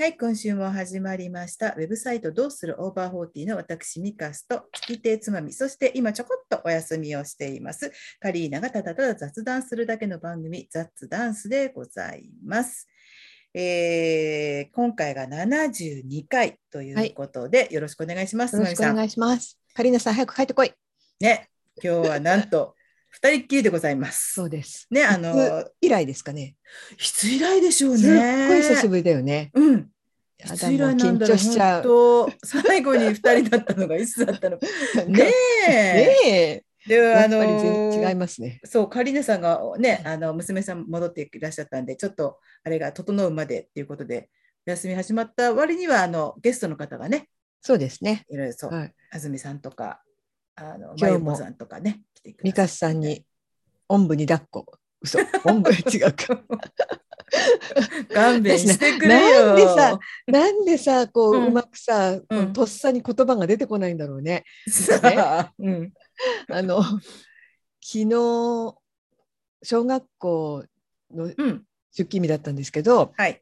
はい、今週も始まりました。ウェブサイトどうするオーバーフォーティーの私、ミカスと月亭つまみ、そして今ちょこっとお休みをしています。カリーナがただただ雑談するだけの番組、雑ダンスでございます。えー今回が72回ということで、よろしくお願いします。よろしくお願いします。カリーナさん、早く帰ってこい。ね、今日はなんと2人っきりでございます。そうです。ね、あいの、つ以来ですかね？いつ以来でしょうね。すっごい久しぶりだよね。うん。やだいつ以来もう緊なんだろう張しちゃう。本当最後に2人だったのがいつだったの？か。ねえ。ねえ。で、あの違いますね。そう、カリーナさんがね、あの娘さん戻っていらっしゃったんで、ちょっとあれが整うまでっていうことで、お休み始まった割にはあのゲストの方がね、そうですね。いろいろそう、はい。安住さんとか、あの今日もさんとかね、来てくだささんに、おんぶに抱っこ。嘘。おんぶ？違うか。勘弁してくれよ。なんでさなんでさ、こう、うんうまくさ、こうんのとっさに言葉が出てこないんだろうね。さあ、うん、あの、昨日、小学校のうん、出勤日だったんですけど、はい。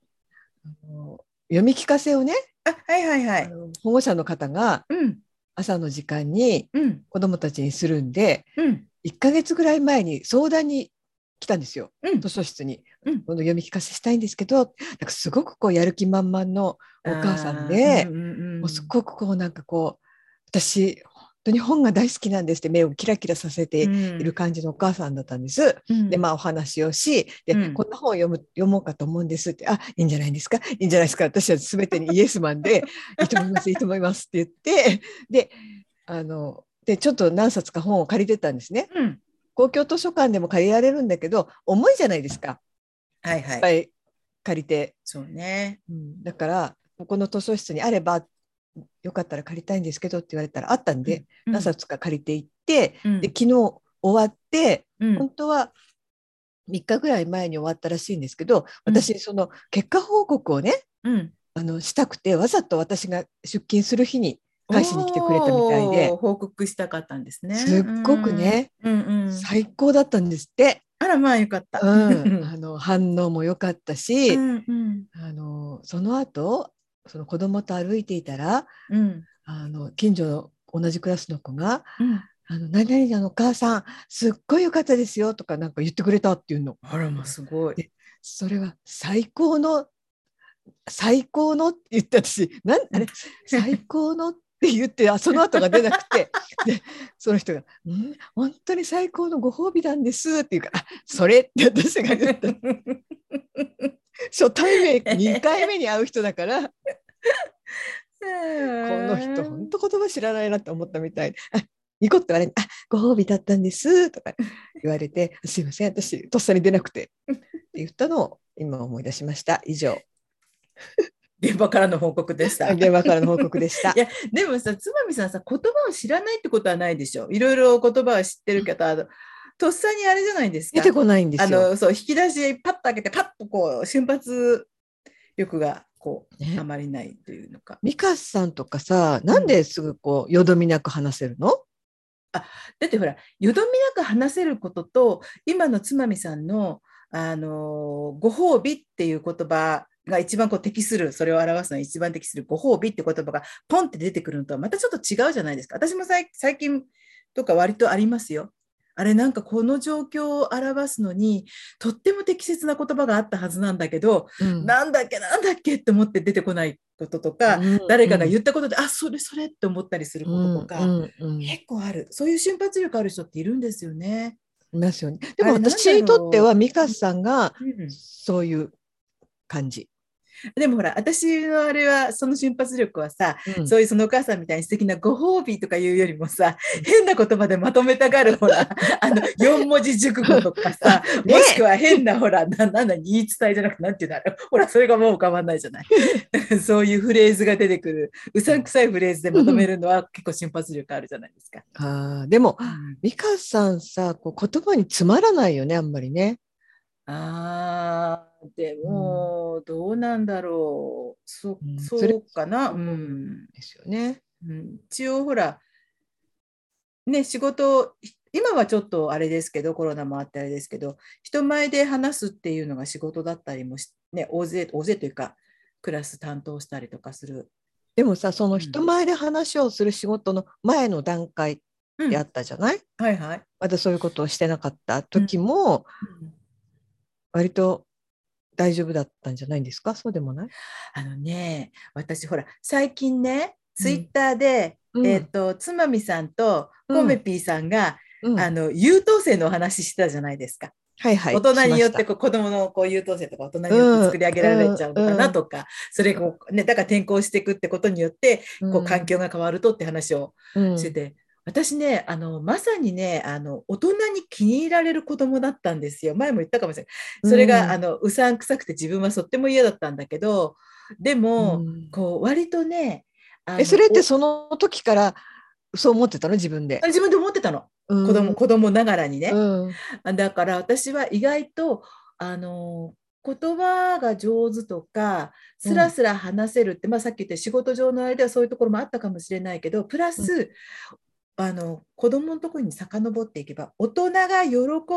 あの読み聞かせをね、あ、はいはいはい。保護者の方がうん、朝の時間にうん、子どもたちにするんでうん、1ヶ月ぐらい前に相談に来たんですよ。うん。図書室に、うん。今度読み聞かせしたいんですけどなんかすごくこうやる気満々のお母さんで、あーうんうんうんもうすっごくこうなんかこう私本当に本が大好きなんですって目をキラキラさせている感じのお母さんだったんです。うん。でまあお話をしで、うん。こんな本を読む読もうかと思うんですって。あいいんじゃないですか？いいんじゃないですか？私は全てにイエスマンで いいと思いますいいと思いますって言ってであのでちょっと何冊か本を借りてたんですね。うん、公共図書館でも借りられるんだけど重いじゃないですか。はいはい。い。っぱい借りて、そうね。うん。だからここの図書室にあればよかったら借りたいんですけどって言われたらあったんで、うん何冊か借りていって、うん。で昨日終わってうん。本当は3日ぐらい前に終わったらしいんですけど私その結果報告をねうん。あのしたくてわざと私が出勤する日に返しに来てくれたみたいで。報告したかったんですね。すっごくね、うん、うんうん。最高だったんですって、あらまあよかった。うん、あの反応も良かったし、うんうん。あのその後その子供と歩いていたらうん。あの近所の同じクラスの子がうん「あの何々のお母さんすっごい良かったですよ」とかなんか言ってくれたっていうの。あらまあすごい。それは最高の最高のって言って私なんあれ最高のって言ってあその後が出なくて。でその人が「うん？本当に最高のご褒美なんです」って言うから「あそれ」って私が言った 初対面2回目に会う人だから。この人本当言葉知らないなって思ったみたい。あニコって言われて「あご褒美だったんです」とか言われて「すいません。私とっさに出なくて」って言ったのを今思い出しました。以上。現場からの報告でした。現場からの報告でした。い。やでもさつまみさんさ言葉を知らないってことはないでしょ。いろいろ言葉は知ってるけど、あのとっさにあれじゃないですか。出てこないんですあよ。のそう引き出しパッと開けてパッとこう瞬発力がこう、ね。あまりないというのか。ミカさんとかさ、なんですぐこうよどみなく話せるの？だってほらよどみなく話せることと今のつまみさんのあのご褒美っていう言葉が一番こう適する。それを表すのに一番適する。ご褒美って言葉がポンって出てくるのとはまたちょっと違うじゃないですか。私も最最近とか割とありますよあれなんかこの状況を表すのにとっても適切な言葉があったはずなんだけど、うん。なんだっけなんだっけって思って出てこないこととか、誰かが言ったことで、あそれそれって思ったりすることとか、うん。うん。結構ある。そういう瞬発力ある人っているんですよね。ますよね。でも私にとってはミカさんがうん。そういう感じ。でもほら私のあれはその瞬発力はさ、うん。そういうそのお母さんみたいに素敵なご褒美とかいうよりもさ変な言葉でまとめたがるほら あの4文字熟語とかさ、ねもしくは変なほらななんだ言い伝えじゃなくてなんていうんだろう。ほらそれがもう浮かばんないじゃない。そういうフレーズが出てくる。うさんくさいフレーズでまとめるのは結構瞬発力あるじゃないですか。あーでもうん。ミカさんさこう言葉に詰まらないよねあんまりね。あーでも、どうなんだろう。そ,、うん。そうかな、うん。ですよね。うん、一応ほらね仕事今はちょっとあれですけどコロナもあってあれですけど人前で話すっていうのが仕事だったりもし、ね、大勢大勢というかクラス担当したりとかする。でもさその人前で話をする仕事の前の段階うんであったじゃない、はいはい。まだそういうことをしてなかった時も割と大丈夫だったんじゃないんですか？そうでもない、あのね、私ほら、最近ね、ツイッターで、うん。えっ、と、つまみさんとコメピーさんが、うん。あの、優等生のお話ししてたじゃないですか。はいはい、大人によってこう子供のこう優等生とか大人によって作り上げられちゃうのかなとか、それがこうね、だから転校していくってことによって、たこう環境が変わるとって話をうん。してて、私ね、あの、まさにね、あの、大人に気に入られる子供だったんですよ。前も言ったかもしれない。それが、うんあの、うさんくさくて自分はとっても嫌だったんだけど、でも、うんこう、割とね、えそれっておその時からそう思ってたの？自分で。自分で思ってたの。子供、子供ながらにね。うんだから私は意外とあの言葉が上手とかスラスラ話せるって、まあ、さっき言った仕事上のあれではそういうところもあったかもしれないけどプラス、あの子供のところに遡っていけば大人が喜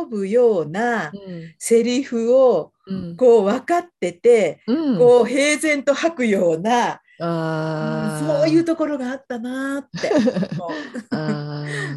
ぶようなセリフをうん。こう分かってて、うん。こう平然と吐くような、あー。そういうところがあったなーって。も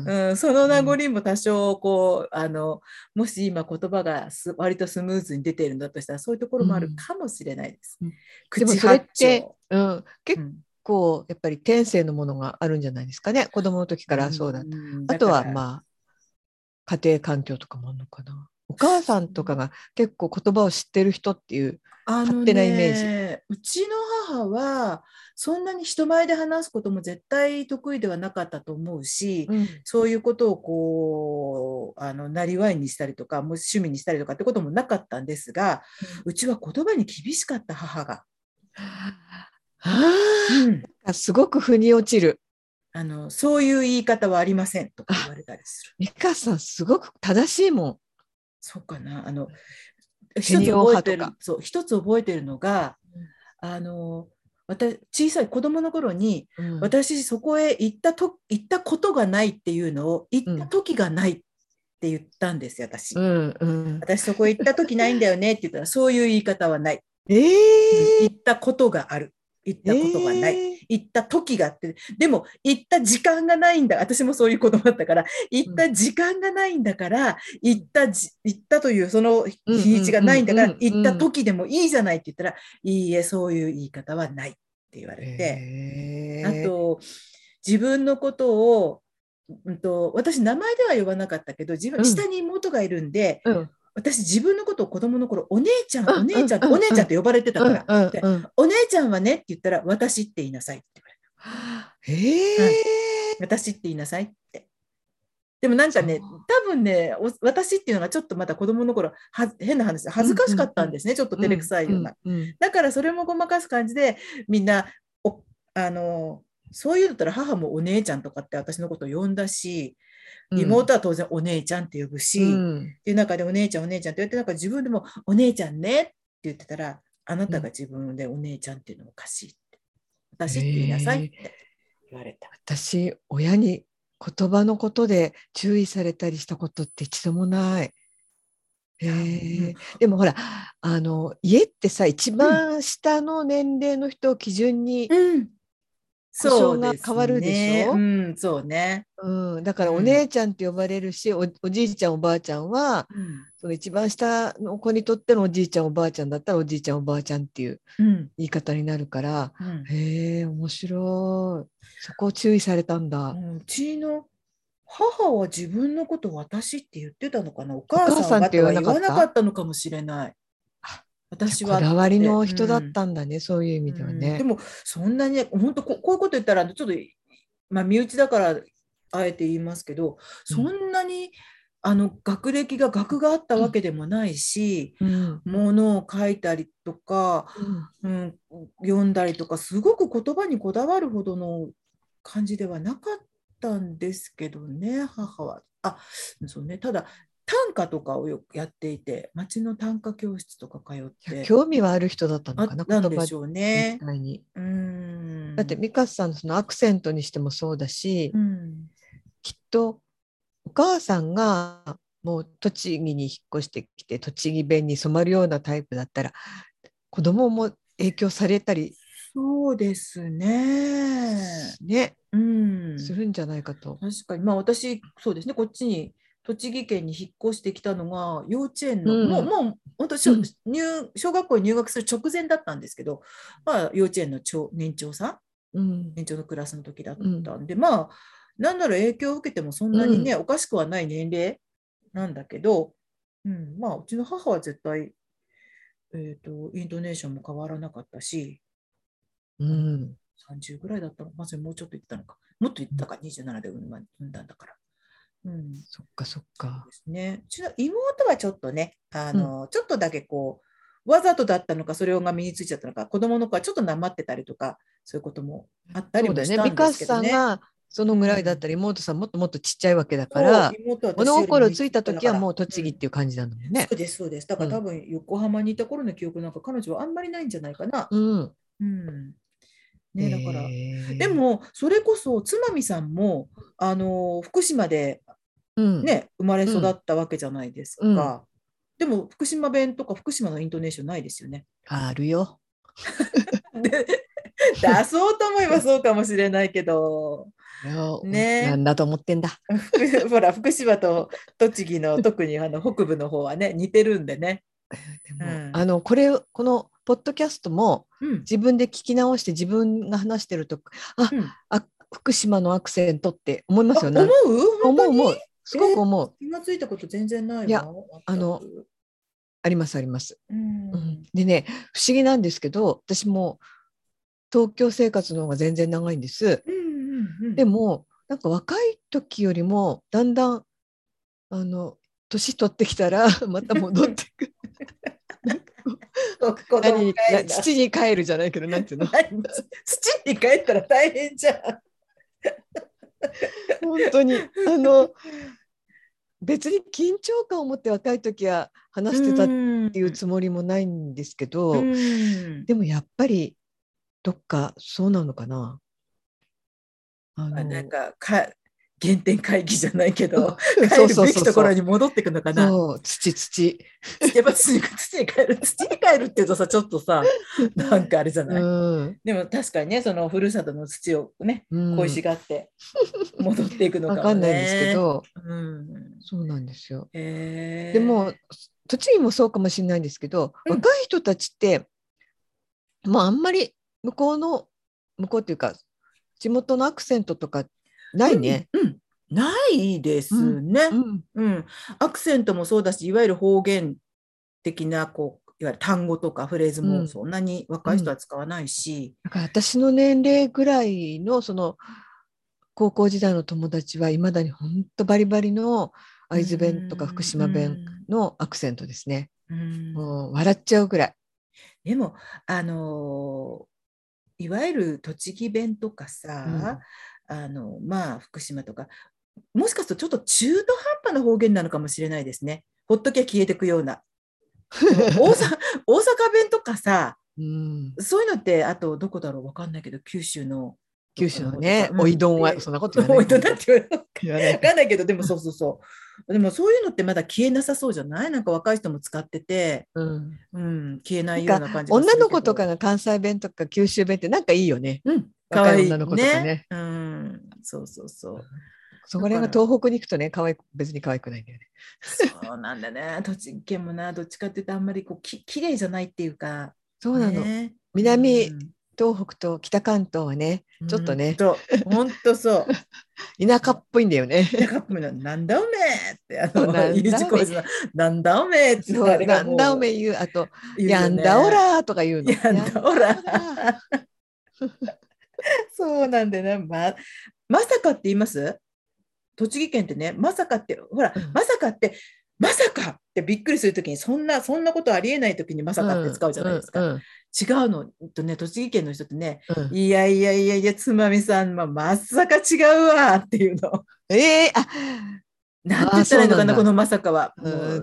うん、その名残も多少こうあのもし今言葉がす割とスムーズに出ているんだとしたらそういうところもあるかもしれないです。うん口でもそれっ八て丁、うん、う結ん構やっぱり天性のものがあるんじゃないですかね子供の時からそうだった。んあとはまあ家庭環境とかもあるのかな。お母さんとかが結構言葉を知ってる人っていう。勝手なイメージねうちの母はそんなに人前で話すことも絶対得意ではなかったと思うし、そういうことをこうあのなりわいにしたりとかもう趣味にしたりとかってこともなかったんですが、うちは言葉に厳しかった母が。あうんあすごく腑に落ちる。あのそういう言い方はありませんとか言われたりする。美香さんすごく正しいもん。そうかな。あのヘ一つ覚えてるそう一つ覚えてるのが、あの私小さい子供の頃に、うん私そこへ行ったと行ったことがないっていうのを行った時がないって言ったんですよ私。うんうん、私そこへ行った時ないんだよねって言ったらそういう言い方はない。ええ行ったことがある。行ったことがない。えー。行った時があって、でも行った時間がないんだ。私もそういう子供だったから、行った時間がないんだから、行ったじ、行ったというその日にちがないんだから、行った時でもいいじゃないって言ったら、いいえ、そういう言い方はないって言われて、あえーと、自分のことを、うんと、私、名前では呼ばなかったけど、自分、うん。下に妹がいるんで、うん私、自分のことを子供の頃、お姉ちゃん、うんお姉ちゃん、うん。お姉ちゃんって呼ばれてたから、お姉ちゃんはねって言ったら、私って言いなさいって言われた。ええ。私って言いなさいって。でもなんかね、多分ね、お私っていうのがちょっとまた子供の頃、は変な話、恥ずかしかったんですね、ちょっと照れくさいような。だからそれもごまかす感じで、みんな、おあのそういうのだったら母もお姉ちゃんとかって私のことを呼んだし、うん妹は当然お姉ちゃんって呼ぶし、うんっていう中でお姉ちゃんお姉ちゃんって言って、なんか自分でもお姉ちゃんねって言ってたら、あなたが自分でお姉ちゃんっていうのおかしいって。私って言いなさいって言われた。私親に言葉のことで注意されたりしたことって一度もない。へえでもほらあの家ってさ一番下の年齢の人を基準に、うん。故障が変わるでしょ？そうねうん、そうね。うんだからうんお姉ちゃんって呼ばれるし、おおじいちゃんおばあちゃんはうん。その一番下の子にとってのおじいちゃんおばあちゃんだったらおじいちゃんおばあちゃんっていううん。言い方になるからうんへえ面白いそこを注意されたんだ。うちの母は自分のこと私って言ってたのかな？お母さんって言わなかった？のかもしれないあ。私は。こだわりの人だっうんたんだね、そういう意味ではね。うん。でもそんなにね本当ここういうこと言ったらちょっと、まあ、身内だからあえて言いますけどそんなに、あの学歴が学があったわけでもないし、うん。ものを書いたりとか、うん、読んだりとかすごく言葉にこだわるほどの感じではなかったんですけどね母は。あそうね。ただ短歌とかをよくやっていて町の短歌教室とか通って。興味はある人だったあのかなったんでしょうね。ん。だってミカスさんのそのアクセントにしてもそうだし、うん。きっとお母さんがもう栃木に引っ越してきて栃木弁に染まるようなタイプだったら子供も影響されたりそうですね。ね、うん。するんじゃないかと。確かに、まあ私、そうですね、こっちに、栃木県に引っ越してきたのが、幼稚園の、うん。もう、もう、本当、しょうん。入、小学校に入学する直前だったんですけど、まあ、幼稚園の長年長さん、うん、年長のクラスの時だったんで、まあ、なんなら影響を受けてもそんなにね、おかしくはない年齢なんだけど、うん、まあ、うちの母は絶対、えっ、と、イントネーションも変わらなかったし、うん、30ぐらいだったのまずもうちょっと言ったのか。もっと言ったか、27で産んだんだから。うん、そっかそっかで。すね。うちの妹はちょっとね、あの、ちょっとだけこう、わざとだったのか、それが身についちゃったのか、子供の子はちょっとなまってたりとか、そういうこともあったり。もしたんですけどね。さんがそのぐらいだったら妹さんもっともっとちっちゃいわけだから、物心ついた時はもう栃木っていう感じなのね。そうです、そうです。だから多分横浜にいた頃の記憶なんか彼女はあんまりないんじゃないかな。うん。うん。ね、だから。で、も、それこそ、つまみさんも、あの、福島でうん、ね、生まれ育ったわけじゃないですか。うんでも、福島弁とか福島のイントネーションないですよね。あるよ。で出そうと思えばそうかもしれないけど、ねなんだと思ってんだ。福 ほら、福島と栃木の特にあの北部の方はね、似てるんでね。でもうんあのこれこのポッドキャストもうん。自分で聞き直して自分が話してるとあうんあ福島のアクセントって思いますよね。あ思う？思う思う。すごく思う。気がついたこと全然ないわ。いやあの、ありますあります。うんうんでね不思議なんですけど私も東京生活の方が全然長いんです。うんうんうん、でもなんか若い時よりもだんだんあの年取ってきたら また戻ってく 土に帰るじゃないけどなんていうの？何 土に帰ったら大変じゃん。本当に。あの別に緊張感を持って若い時は話してたっっていうつもりもないんですけど、うん。でもやっぱりどっかそうなのかな？あのまあなんかか原点回帰じゃないけど、そう 帰るべきところに戻っていくのかな。そう土土。やっぱ土に土に帰る、土に帰るっていうとさ、ちょっとさ、なんかあれじゃない？うんでも確かにね、そのふるさとの土をね、うん恋しがって戻っていくのかもね。わかんないんですけ。ど、うん。そうなんですよ。へーでも、栃木もそうかもしれないんですけど、うん若い人たちって、まああんまり向こうの向こうっていうか地元のアクセントとかないね。うん。うんないですね。うんうん、アクセントもそうだし、いわゆる方言的なこういわゆる単語とかフレーズうんもそんなに若い人は使わないし、だから私の年齢ぐらいのその高校時代の友達はいまだに本当バリバリの会津弁とか福島弁のアクセントですね。うんもう笑っちゃうぐらい。でも、あのーいわゆる栃木弁とかさ、あのまあ、福島とか、もしかするとちょっと中途半端な方言なのかもしれないですね。ほっときゃ消えてくような。大阪大阪弁とかさ、うん、そういうのって、あとどこだろう、わかんないけど、九州の。九州のね、う？んおいどんはそんなこと言わない。おいどんだって 言わないわかんないけど、でもそうそうそう。でもそういうのってまだ消えなさそうじゃない？なんか若い人も使ってて、うんうん、消えないような感じ女の子とか、が関西弁とか九州弁ってなんかいいよね。うん、可若い愛い女の子とかねうん、そうそうそう。それが東北に行くとね、可愛く別に可愛くないんだよね。そうなんだね。栃木県もな、どっちかっていうとあんまりこうき綺麗じゃないっていうか。そうなの。ね南うん東北と北関東はね、ちょっとね、ほんとほんとそう。田舎っぽいんだよね。だからもうなんだおめえって、あの、U 字工事の、なんだおめえってなんだおめえ言う、あと、やんだおらーとか言うの。やんだおらそうなんだよね。ま、まさかって言います？栃木県ってね、まさかって、ほら、うんまさかって、まさかってびっくりするときに、そんな、そんなことありえないときにまさかって使うじゃないですか。違うの、えっとね、栃木県の人ってね、うん。いやいやいやいや、つまみさん、まあ、まさか違うわっていうの。ええあなんて言ったらいいのかな、このまさかは。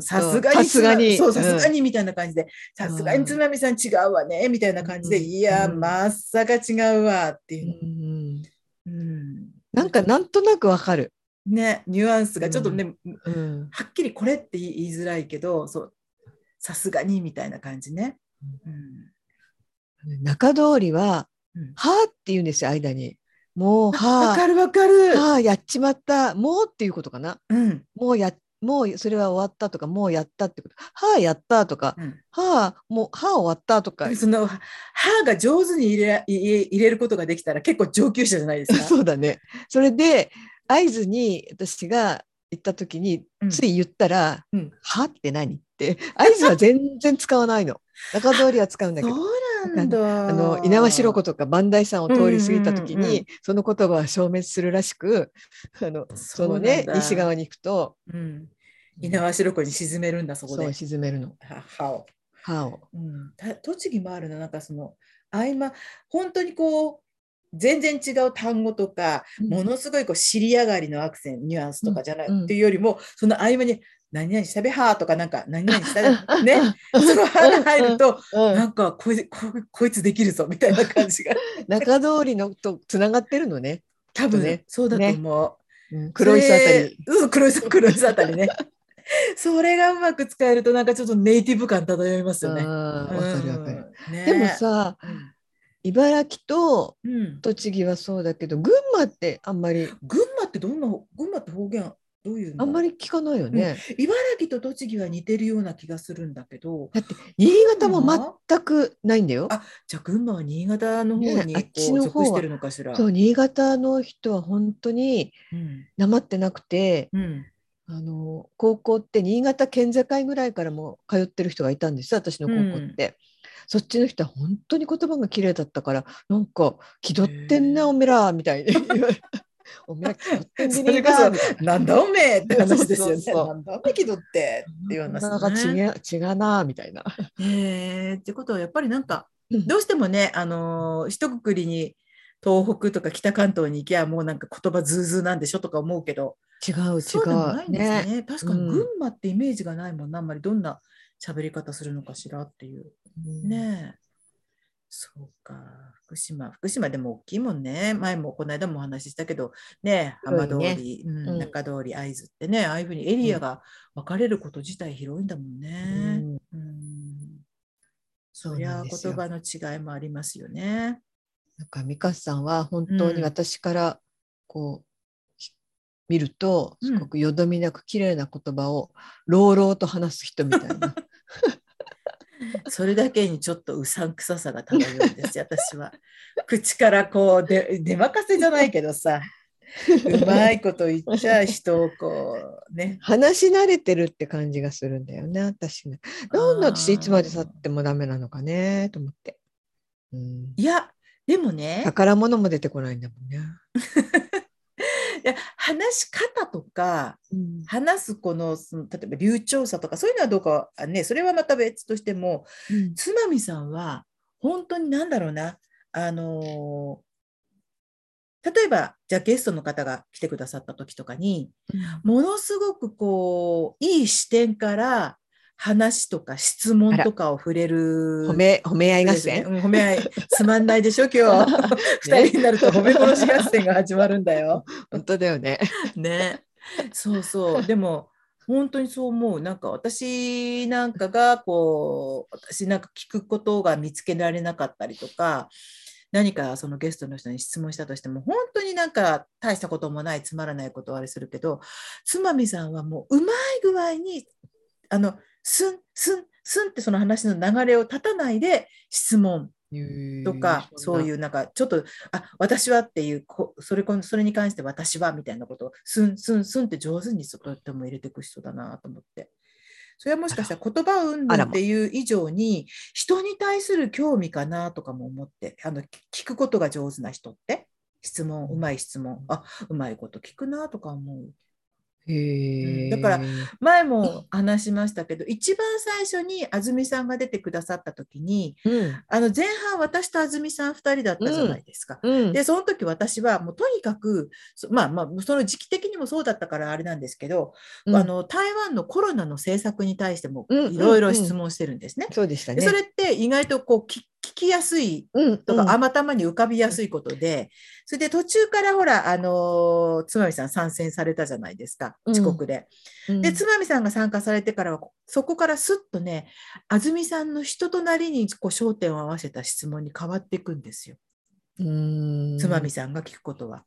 さすがに、さすがにそう、うんさすがに。みたいな感じで、さすがにつまみさん違うわね、みたいな感じで、うん。いや、うん。まさか違うわっていうう。んうんなんかなんとなくわかる。ね、ニュアンスがちょっとね、うん。はっきりこれって言いづらいけど、そう、さすがにみたいな感じね。うん中通りはうん「はあ」って言うんですよ間に。もう「はわかるわかる。あ」はあやっちまったもうっていうことかな。うん。もうやもうそれは終わったとかもうやったってこと。はあやったとか。うんはあもうはあ終わったとか。その歯が上手に入れ入れ入れることができたら結構上級者じゃないですか。そうだね。それで合図に私が行った時にうんつい言ったら「うんはって何?」って合図は全然使わないの。中通りは使うんだけど。なんだ。あの猪苗代湖とか磐梯山を通り過ぎた時に、うんうんうんうんその言葉は消滅するらしくあのそのね西側に行くとうん。猪苗代湖に沈めるんだそこで。沈めるのは歯を。歯を。うん、た栃木もあるな、なんかその合間、本当にこう、全然違う単語とか、ものすごいこう尻上がりのアクセント、ニュアンスとかじゃない、うんうんっていうよりも、その合間に、何々したべはーとか、なんか、何々したべ、ね、その歯が入ると、うんなんかこいつここいつできるぞみたいな感じが、中通りのとつながってるのね、多分ね。そうだと思う。うん。黒磯あたり。うん、黒磯、黒磯あたりね。それがうまく使えると、なんかちょっとネイティブ感漂いますよね。あーわかるわかる。うんね。でもさ茨城と栃木はそうだけど群馬ってあんまり。群馬ってどんな、群馬って方言どういうの？あんまり聞かないよね。茨城と栃木は似てるような気がするんだけど、だって新潟も全くないんだよ。あじゃあ群馬は新潟の方にねあっちこうの方してるのかしら？そう新潟の人は本当にうん。なまってなくてうん。あの高校って新潟県境ぐらいからも通ってる人がいたんですよ私の高校って。そっちの人は本当に言葉が綺麗だったからなんか気取ってんなおめらみたいにおめえそれこそな。なんだおめえって話ですよね。そうそうそうなんだおめえ気取ってっていう話なんか違ね。う違うなみたいな。へえってことはやっぱりなんかうんどうしてもね、あのー一括りに東北とか北関東に行きゃもうなんか言葉ズーズーなんでしょとか思うけど、違う違う。そうでもないんですね。ね確かにうん群馬ってイメージがないもんな、あんまりどんな喋り方するのかしらっていう。うんねえ。そうか。福島。福島でも大きいもんね。前もこの間もお話ししたけど、ねえ、浜通広いねり、うんうん中通り、会津ってね、ああいうふうにエリアが分かれること自体広いんだもんうね。んうんそりゃ言葉の違いもありますよね。なんか美香さんは本当に私からこう、ひ見るとうんすごくよどみなく綺麗な言葉を朗々と話す人みたいな。それだけにちょっとうさんくささが漂うんですよ、私は。口からこうで、出任せじゃないけどさ、うまいこと言っちゃう人をこう、ね。話し慣れてるって感じがするんだよね私ね。なんで私いつまで経ってもダメなのかねと思って。うん、いや、でもね、宝物も出てこないんだもんね。いや話し方とか、うん。話すこの、その例えば流暢さとか、そういうのはどうかはね、それはまた別としても、つまみさんは、本当になんだろうな、あのー例えば、じゃあゲストの方が来てくださった時とかに、ものすごくこう、いい視点から話とか質問とかを触れる。褒め褒め合い合戦？うん褒め合い。つまんないでしょ、今日。二人になると褒め殺し合戦が始まるんだよ。本当だよね。ね。そうそう。でも、本当にそう思う。なんか私なんかが、こう、私なんか聞くことが見つけられなかったりとか、何かそのゲストの人に質問したとしても、本当になんか大したこともない、つまらないことをあれするけど、つまみさんはもううまい具合に、あの、すん、すん、すんってその話の流れを立たないで質問。とか、そういううなんかちょっと、あ、私はっていう、こそれこそれに関して私はみたいなこと。を、すんすんすんって上手にそとっても入れていく人だなと思って。それはもしかしたら言葉云あらま々っていう以上に、人に対する興味かなとかも思って、あの、聞くことが上手な人って、質問、うまい質問、あ、うまいこと聞くなとか思う。へえ。だから前も話しましたけど、一番最初に安住さんが出てくださった時に、うん、あの前半私と安住さん2人だったじゃないですか。うん、で、その時私はもうとにかく、そまあまあ、その時期的にもそうだったからあれなんですけど、うんあの台湾のコロナの政策に対してもうんいろいろ質問してるんですね。そうでしたね。でそれって意外とこう聞聞ききやすいうんとか、頭に浮かびやすいことで、それで途中からほら、あのーつまみさん参戦されたじゃないですか、うん遅刻で。うんで、つまみさんが参加されてからは、そこからすっとね、安住さんの人となりにこう焦点を合わせた質問に変わっていくんですよ。うんつまみさんが聞くことは。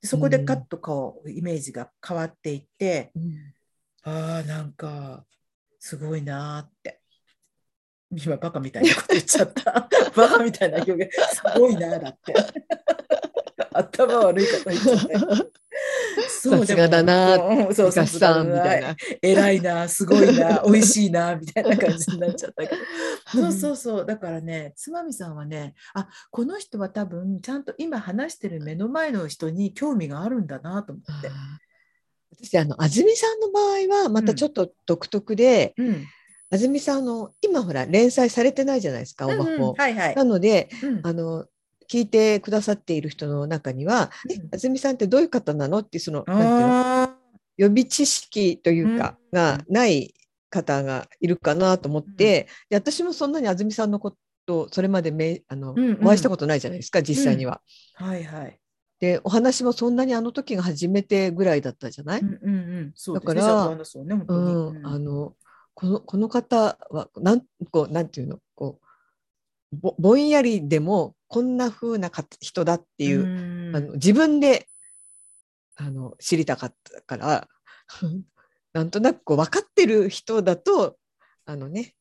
でそこでカッとこう、イメージが変わっていって、うんああ、なんか、すごいなーって。今、バカみたいなこと言っちゃった。バカみたいな表現、すごいなーだって。頭悪いこと言っちゃった。そうさすがだなうんそうそう昔さんみたいな。偉いな、すごいな、美味しいな、みたいな感じになっちゃったけど。そうそうそう。だからね、つまみさんはね、あ、この人は多分、ちゃんと今話してる目の前の人に興味があるんだなと思って。私あの安住さんの場合はまたちょっと独特で、うん。安住さんの今ほら連載されてないじゃないですか、オバうんうんホ。はいはいな。のでうんあの聞いてくださっている人の中には「うんえ安住さんってどういう方なの?」ってそのなんていうの？あ予備知識というか、うんがない方がいるかなと思って、で私もそんなに安住さんのことをそれまでめあの、うんうんお会いしたことないじゃないですか実際には。ーはいはい。でお話もそんなにあの時が初めてぐらいだったじゃない、うんうんうん。だからね、うんあのこのこの方はなんこうなんていうの？こうぼぼんやりでもこんな風なか人だっていう、うん。あの自分であの知りたかったから なんとなくこう分かってる人だとあのね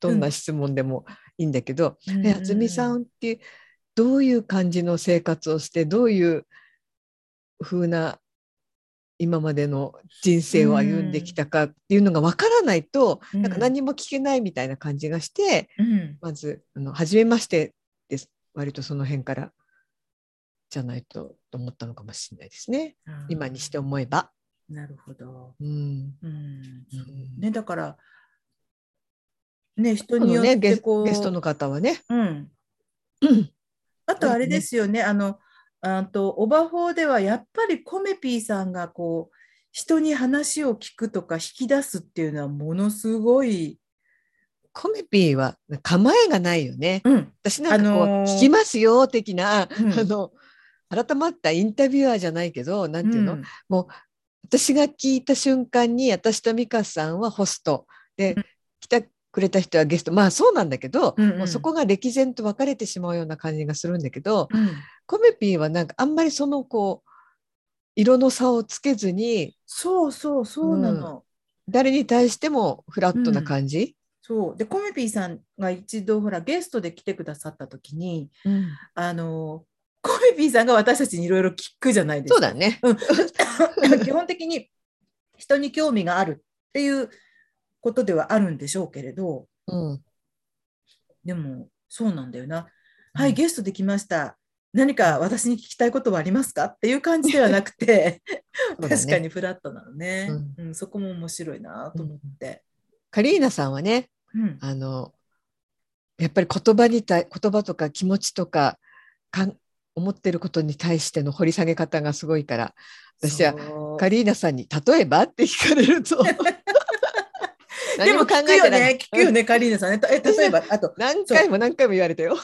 どんな質問でもいいんだけど、え渥美さんってどういう感じの生活をしてどういう風な今までの人生を歩んできたかっていうのが分からないと、うん。なんか何も聞けないみたいな感じがして、うん。まずあの初めましてです。割とその辺からじゃないとと思ったのかもしれないですね。今にして思えば。なるほど。うん。うん。うん。ね、だから、ね、人によってこう、ゲストの方はね、うん、うん。あとあれですよね、あの、あと、オバフォーではやっぱりコメピーさんがこう、人に話を聞くとか引き出すっていうのはものすごい、コメピーは構えがないよね。うん、私なんかこう、あのー聞きますよ的な、うん。あの改まったインタビュアーじゃないけどなんていうの、ん。私が聞いた瞬間に私と美香さんはホスト。で、うん。来てくれた人はゲストまあそうなんだけど、うんうんもうそこが歴然と分かれてしまうような感じがするんだけど、うんコメピーはなんかあんまりそのこう色の差をつけずにそうそうそうなの。誰に対してもフラットな感じ？そうでコメピーさんが一度ほらゲストで来てくださった時にうんあのコメピーさんが私たちにいろいろ聞くじゃないですか。そうだね。うん 基本的に人に興味があるっていうことではあるんでしょうけれど。うん。でもそうなんだよな。うん。はいゲストできました。何か私に聞きたいことはありますか？っていう感じではなくて、ね。確かにフラットなのね、ううんそこも面白いなと思って。カリーナさんはねうん。あのやっぱり言葉に対言葉とか気持ちとかかん思ってることに対しての掘り下げ方がすごいから私はカリーナさんに「例えば?」って聞かれると で何も聞くよね、聞くよね、カリーナさんね。え例えば、あと、何回も何回も言われたよ。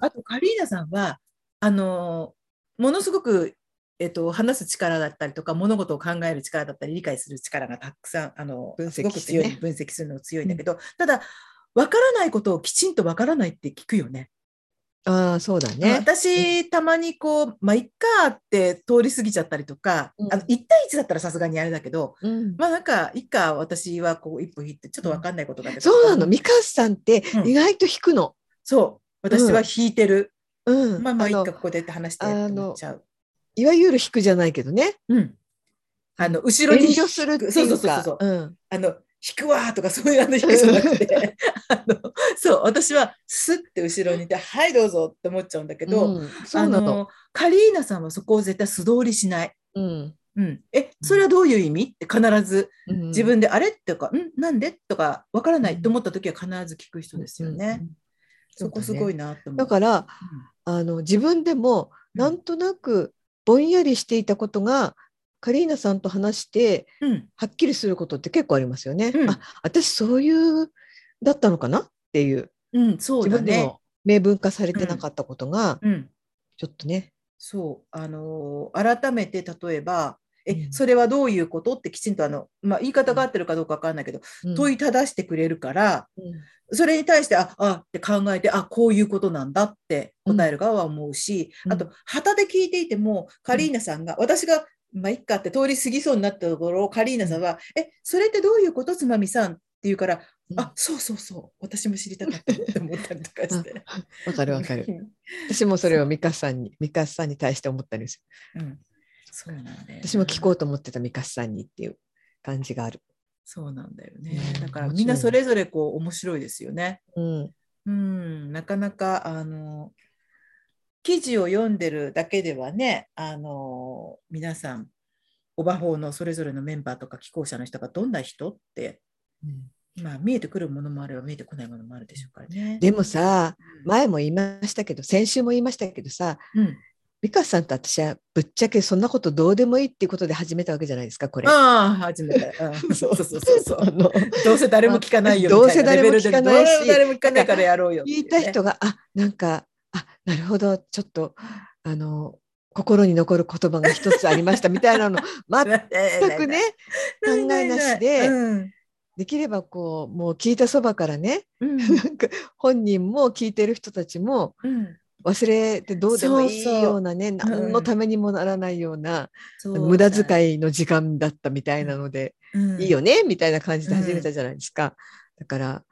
あとカリーナさんは、あのーものすごく、えっと、話す力だったりとか、物事を考える力だったり、理解する力がたくさん、あの分析すごく強い、分析するのが強いんだけど、ただ、わからないことをきちんとわからないって聞くよね。ああそうだね。私、たまにこう、まあ、いっかって通り過ぎちゃったりとか、うんあの1対1だったらさすがにあれだけど、うんまあなんか、いっか、私はこう一歩引いて、ちょっとわかんないことだけど。そうなのミカさんってうん意外と引くの。そう、私は引いてる。うんまあまあ、いっのか、ここでって話して思っちゃう。いわゆる引くじゃないけどね。うん。あの、後ろに遠慮するっていうか。そうそうそうそう。うんあの、引くわーとかそういうあの引くじゃなくて、あの、そう、私はスッて後ろにいて、はい、どうぞって思っちゃうんだけど、うんそうなの。あの、カリーナさんはそこを絶対素通りしない。うんうん。え、それはどういう意味って必ずうん自分で、あれっていうか、んなんでとか、わからないと思った時は必ず聞く人ですよね。うんそこすごいな思う。だからあの自分でもうんなんとなくぼんやりしていたことが、カリーナさんと話してうん、うん。はっきりすることって結構ありますよね。うん。あ私そういうだったのかな？っていう。うん、そうだね。自分でも明文化されてなかったことが、うん、ちょっとね、そう、あのー改めて例えば、え、うん。それはどういうこと？ってきちんとあの、まあ、言い方が合ってるかどうかわかんないけど、うん。問いただしてくれるから、うん。それに対して、あ、あって考えて、あ、こういうことなんだって答える側は思うし、うん。あと、旗で聞いていても、カリーナさんが、私が、まあ、いっかって通り過ぎそうになったところを、カリーナさんは、え、それってどういうこと？つまみさんって言うから、うんあ、そうそうそう、私も知りたかったって思ったりとかして。わかるわかる。私もそれをミカさんに、ミカさんに対して思ったんですよ。うん、そうなんだ。私も聞こうと思ってたミカさんにっていう感じがある。そうなんだよねう。んだからみんなそれぞれこう面白いですよね。うん。うん、なかなかあの記事を読んでるだけではね、あの皆さん、オバフォーのそれぞれのメンバーとか寄稿者の人がどんな人って、まあ、見えてくるものもあれば見えてこないものもあるでしょうからね。でもさ、うん、前も言いましたけど、先週も言いましたけどさ、うん、ミカさんと私はぶっちゃけそんなことどうでもいいっていうことで始めたわけじゃないですか、これ。ああ、初めて。うん そうそうそうそう。あのどうせ誰も聞かないよどうせみたいなレベルで誰も聞かないしどうせ誰も聞かないからやろうよってい聞うね、いた人が、あなんか、あなるほど、ちょっと、あの、心に残る言葉が一つありましたみたいなの、全くね、考えなしでうん。できればこう、もう聞いたそばからね、うん。なんか本人も聞いてる人たちもうん。忘れてどうでもいいようなね、何のためにもならないような、無駄遣いの時間だったみたいなので、うん。いいよねみたいな感じで始めたじゃないですか。だから、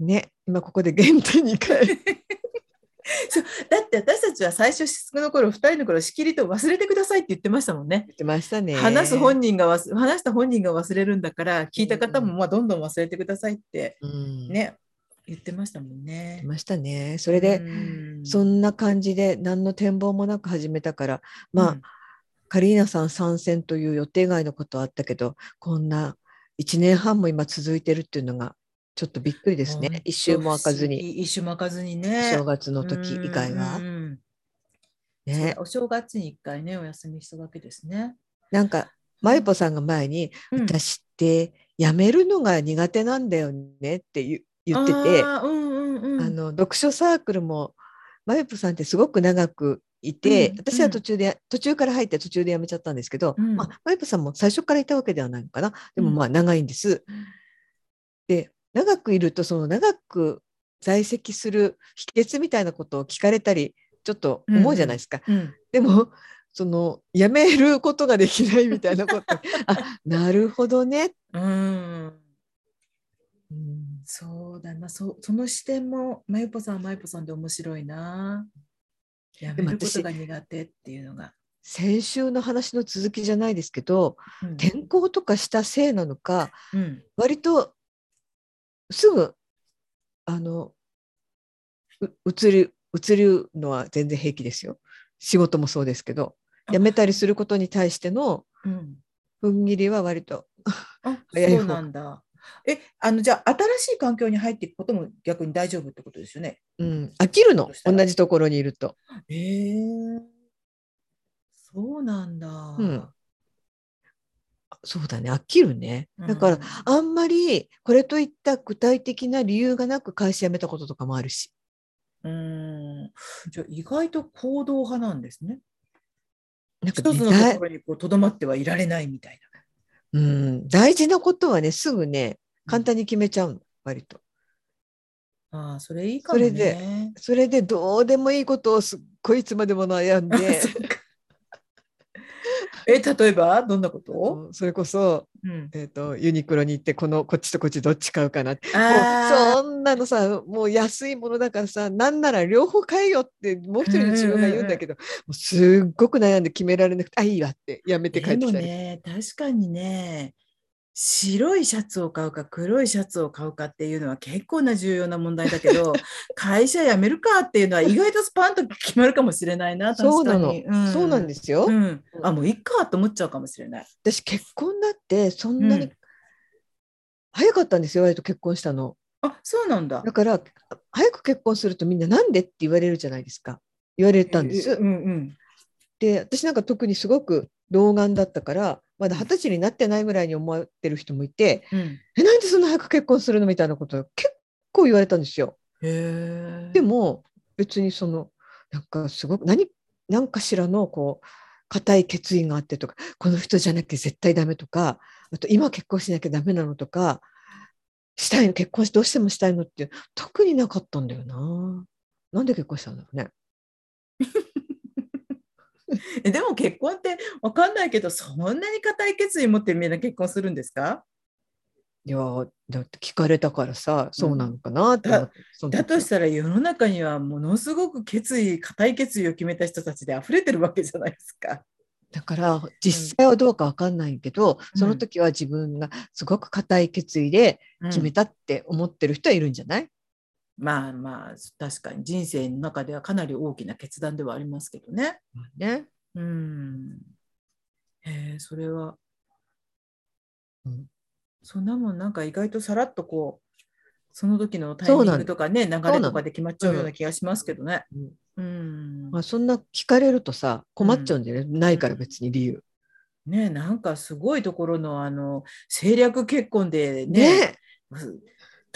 ね、今ここで原点に帰る。そうだって私たちは最初の頃二人の頃しきりと忘れてくださいって言ってましたもんね。言ってましたね。話す本人が忘話した本人が忘れるんだから聞いた方もまあどんどん忘れてくださいってうん、ね言ってましたもんね言って。ましたね。それで、うんそんな感じで何の展望もなく始めたから、まあ、うんカリーナさん参戦という予定外のことはあったけど、こんな1年半も今続いてるっていうのがちょっとびっくりですね。一周も開かずに、。一周も開かずにね。正月の時以外はうん。うんね。お正月に一回ね、お休みしたわけですね。なんか、マイポさんが前に、うん私って辞めるのが苦手なんだよねって言言ってて、あーうんうんうん、あの読書サークルもマイポさんってすごく長くいて、うん私は途中で、途中から入って途中で辞めちゃったんですけど、うんまあ、マイポさんも最初からいたわけではないのかなでもうんまあ長いんです。で長くいるとその長く在籍する秘訣みたいなことを聞かれたりちょっと思うじゃないですか。うんでもその辞めることができないみたいなこと あなるほどね。うんうんそうだなそ、その視点も、まゆぽさんはまゆぽさんで面白いな。やめることが苦手っていうのが。先週の話の続きじゃないですけどうん転校とかしたせいなのかうん割とすぐあのう移る移るのは全然平気ですよ。仕事もそうですけどあ。辞めたりすることに対してのうん踏ん切りは割とあ 早い方。そうなんだ。え、あの、じゃあ、新しい環境に入っていくことも逆に大丈夫ってことですよね？うん、飽きるの。同じところにいると。ええそうなんだ。うんそうだね飽きるね。だから、うんあんまりこれといった具体的な理由がなく会社辞めたこととかもあるし。うん。じゃあ、意外と行動派なんですね。なんか一つのねところにこうとどまってはいられないみたいうん、大事なことはねすぐねな。簡単に決めちゃうの割と。ああ、それいいかもね。それでそれでどうでもいいことをすっごいいつまでも悩んで え、例えばどんなこと、うんそれこそ、うん、えー、とユニクロに行ってこのこっちとこっちどっち買うかな。ってそんなのさもう安いものだからさなんなら両方買えよってもう一人の自分が言うんだけど、もうすっごく悩んで決められなくてあいいわってやめて帰ってきたり。ね、確かにね、白いシャツを買うか黒いシャツを買うかっていうのは結構な重要な問題だけど、会社辞めるかっていうのは意外とスパンと決まるかもしれないな、そうなの、確かに。ん。そうなんですよ、うん、あ、もういいかと思っちゃうかもしれない。私結婚だってそんなにうん。早かったんですよ割と結婚したの。あ、そうなんだ。だから早く結婚するとみんななんでって言われるじゃないですか。言われたんです、えうんうん。で私なんか特にすごく童顔だったからまだ二十歳になってないぐらいに思ってる人もいて、うん、えなんでそんな早く結婚するのみたいなことを結構言われたんですよ。でも別にそのなんかすごく何何かしらのこう固い決意があってとかこの人じゃなきゃ絶対ダメとかあと今結婚しなきゃダメなのとかしたいの結婚しどうしてもしたいのって特になかったんだよな。なんで結婚したんだろうね。えでも結婚って分かんないけどそんなに固い決意持ってみんな結婚するんですか？いやだって聞かれたからさ、そうなのかなって思って、その時だとしたら世の中にはものすごく決意固い決意を決めた人たちで溢れてるわけじゃないですか。だから実際はどうかわかんないけど、うん。その時は自分がすごく固い決意で決めうんたって思ってる人はいるんじゃない、まあまあ確かに人生の中ではかなり大きな決断ではありますけどね。ね。うん。へえそれは、うんそんなもんなんか意外とさらっとこうその時のタイミングとかね流れとかで決まっちゃうような気がしますけどね。うん。まあ、そんな聞かれるとさ困っちゃうんだよね、ないから別に理由。ねなんかすごいところのあの政略結婚でねね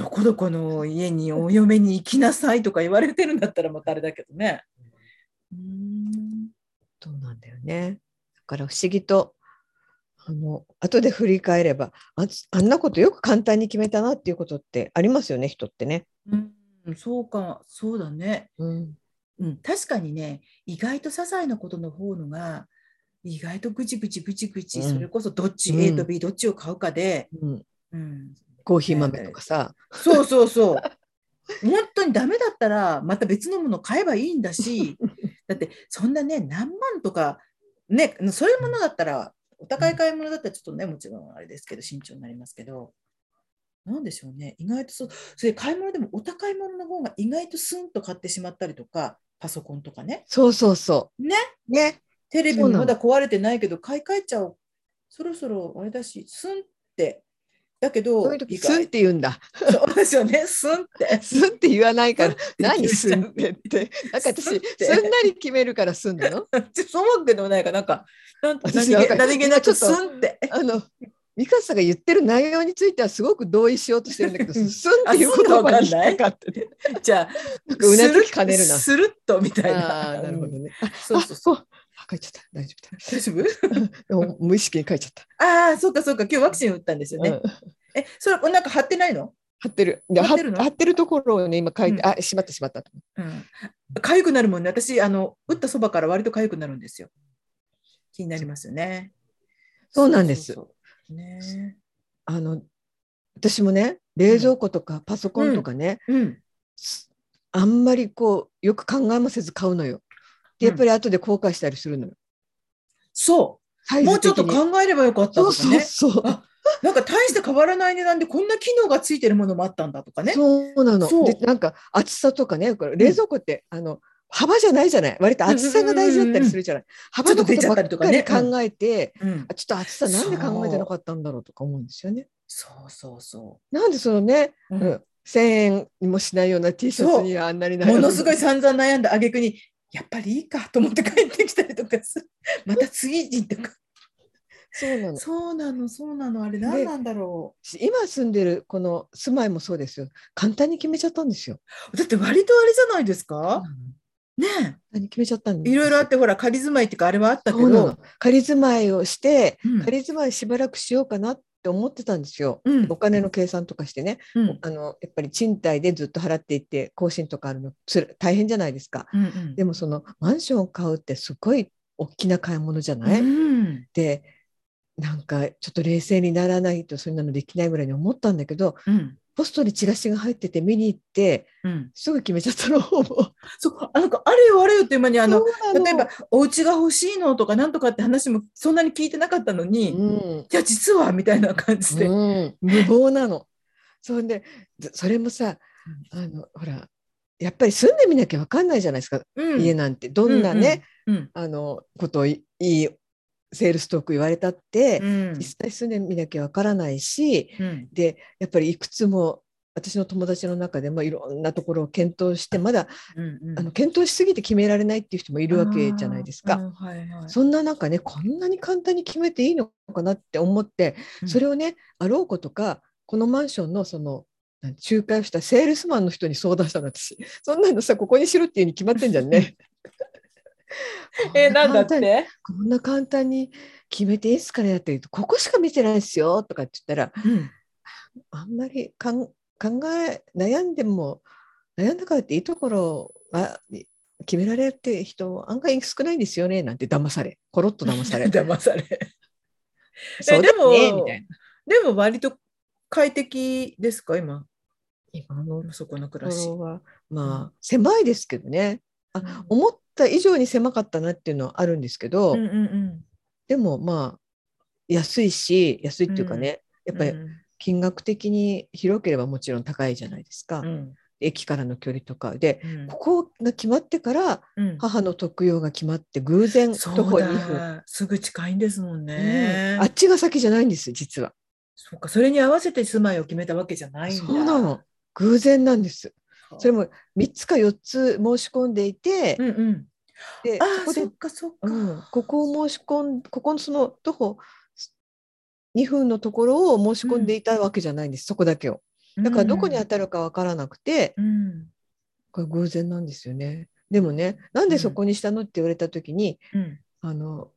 どこどこの家にお嫁に行きなさいとか言われてるんだったらまたあれだけどね。うんそうなんだよね。だから不思議とあの後で振り返ればああんなことよく簡単に決めたなっていうことってありますよね人ってね。うん、そうかそうだね。うん、うん、確かにね意外と些細なことの方のが意外とぐちぐちぐちぐち、うんそれこそどっち、うん A と B どっちを買うかで、うん、うん、コーヒー豆とかさ、そうそうそう。本当にダメだったらまた別のもの買えばいいんだし。だってそんなね何万とかねそういうものだったらお高い買い物だったらちょっとねもちろんあれですけど慎重になりますけど。なんでしょうね。意外とそう。それ買い物でもお高いものの方が意外とスンと買ってしまったりとかパソコンとかね。そうそうそねう。ね。テレビもまだ壊れてないけど買い替えちゃおう。そろそろあれだしスンってだけどそういう時意外スンって言うんだ。そうですよねスンってスンって言わないから何スンスンってって。なんか私すんなり決めるからスンなの？ちょそう思うわけでもないから、なんか、なん私なんか何気なくス今ちょっとンって。あのミカさんが言ってる内容についてはすごく同意しようとしてるんだけど、うんっていう言葉に引っかかってて、じゃあ、なんかうなずきかねるな。スルッとみたいな。なるほどね。そうそうそう。書いちゃった。大丈夫大丈夫？だ。でも無意識に書いちゃった。ああ、そうかそうか。今日ワクチン打ったんですよね。うんえ、それ、なんか貼ってないの？貼ってる。で貼貼ってるの？貼ってるところをね今書いて、うんあしまったしまった。うん。痒くなるもんね。私、あの、打ったそばから割と痒くなるんですよ。気になりますよね。そうなんですねあの私もね冷蔵庫とかパソコンとかね、うん。あんまりこうよく考えもせず買うのよ。でやっぱり後で後悔したりするのよ。そう。もうちょっと考えればよかったとそうかね。そうそう。あなんか大して変わらない値段でこんな機能がついてるものもあったんだとかね。そうなの。そうでなんか厚さとかねこれ冷蔵庫って、あの幅じゃないじゃない割と厚さが大事だったりするじゃない。幅のことばっかり考えて、うちょっと厚さなんで考えてなかったんだろうとか思うんですよね。そうそうそなんでそのね、う。うんうん1000円にもしないような T シャツにはあんなになるものすごい散々悩んだ挙句に、やっぱりいいかと思って帰ってきたりとかする。また次にとか。そうなの。そうなの、そうなの。あれ何なんだろ今住んでるこの住まいもそうですよ。簡単に決めちゃったんですよ。う。だって割とあれじゃないですか？ね簡単に決めちゃったんですえ。いろいろあって、ほら、仮住まいっていうか、あれはあったけど。仮住まいをして、うん仮住まいしばらくしようかなって思ってたんですよ。うんお金の計算とかしてね。うんあのやっぱり賃貸でずっと払っていって更新とかあるの大変じゃないですか。うんうんでもそのマンションを買うってすごい大きな買い物じゃない、うんでなんかちょっと冷静にならないとそんなのできないぐらいに思ったんだけどうんポストにチラシが入ってて見に行ってうん。すぐ決めちゃったのそう、あなんかあれよあれよっていう間にあの例えばお家が欲しいのとかなんとかって話もそんなに聞いてなかったのに、いうん。や実はみたいな感じで、うん、無謀なの。そんでずそれもさあのほらやっぱり住んでみなきゃ分かんないじゃないですか、うん。家なんて。どんなね、あのことをいいいセールストーク言われたって、うん。実際住んでみなきゃ分からないしうん。でやっぱりいくつも私の友達の中でもいろんなところを検討してまだうんうん。あの検討しすぎて決められないっていう人もいるわけじゃないですか。はいはい。そんな中ねこんなに簡単に決めていいのかなって思って、うん。それをねあろうことかこのマンションのその仲介をしたセールスマンの人に相談したの私。そんなのさここにしろっていうに決まってんじゃんね。えーなんだって？こんな簡単に決めていいですかねって言うとここしか見てないですよとかって言ったらうん。あんまりかん考え悩んでも悩んだからっていいところは決められるって人案外少ないんですよねなんて騙され。コロッと騙され。騙され。そうでもみたいな。でも割と快適ですか今？今のそこの暮とらし。ころはまあ狭いですけどねあ思った以上に狭かったなっていうのはあるんですけど、うんうんうん。でもまあ安いし安いっていうかね、やっぱりうん。金額的に広ければもちろん高いじゃないですか、うん。駅からの距離とか。でうん。ここが決まってからうん。母の特養が決まって偶然徒歩そう2分、だすぐ近いんですもんうね。ん。あっちが先じゃないんです実は。そうかそれに合わせて住まいを決めたわけじゃないんだ。そうなの。偶然なんですそれも、も3つか4つ申し込んでいて、うんうん、であそこかそっか。うん、ここを申し込んここのその徒歩2分のところを申し込んでいたわけじゃないんです、そこだけを。だからどこに当たるかわからなくて、うんこれ偶然なんですよね。でもねなんでそこにしたのって言われた時に、うん、あの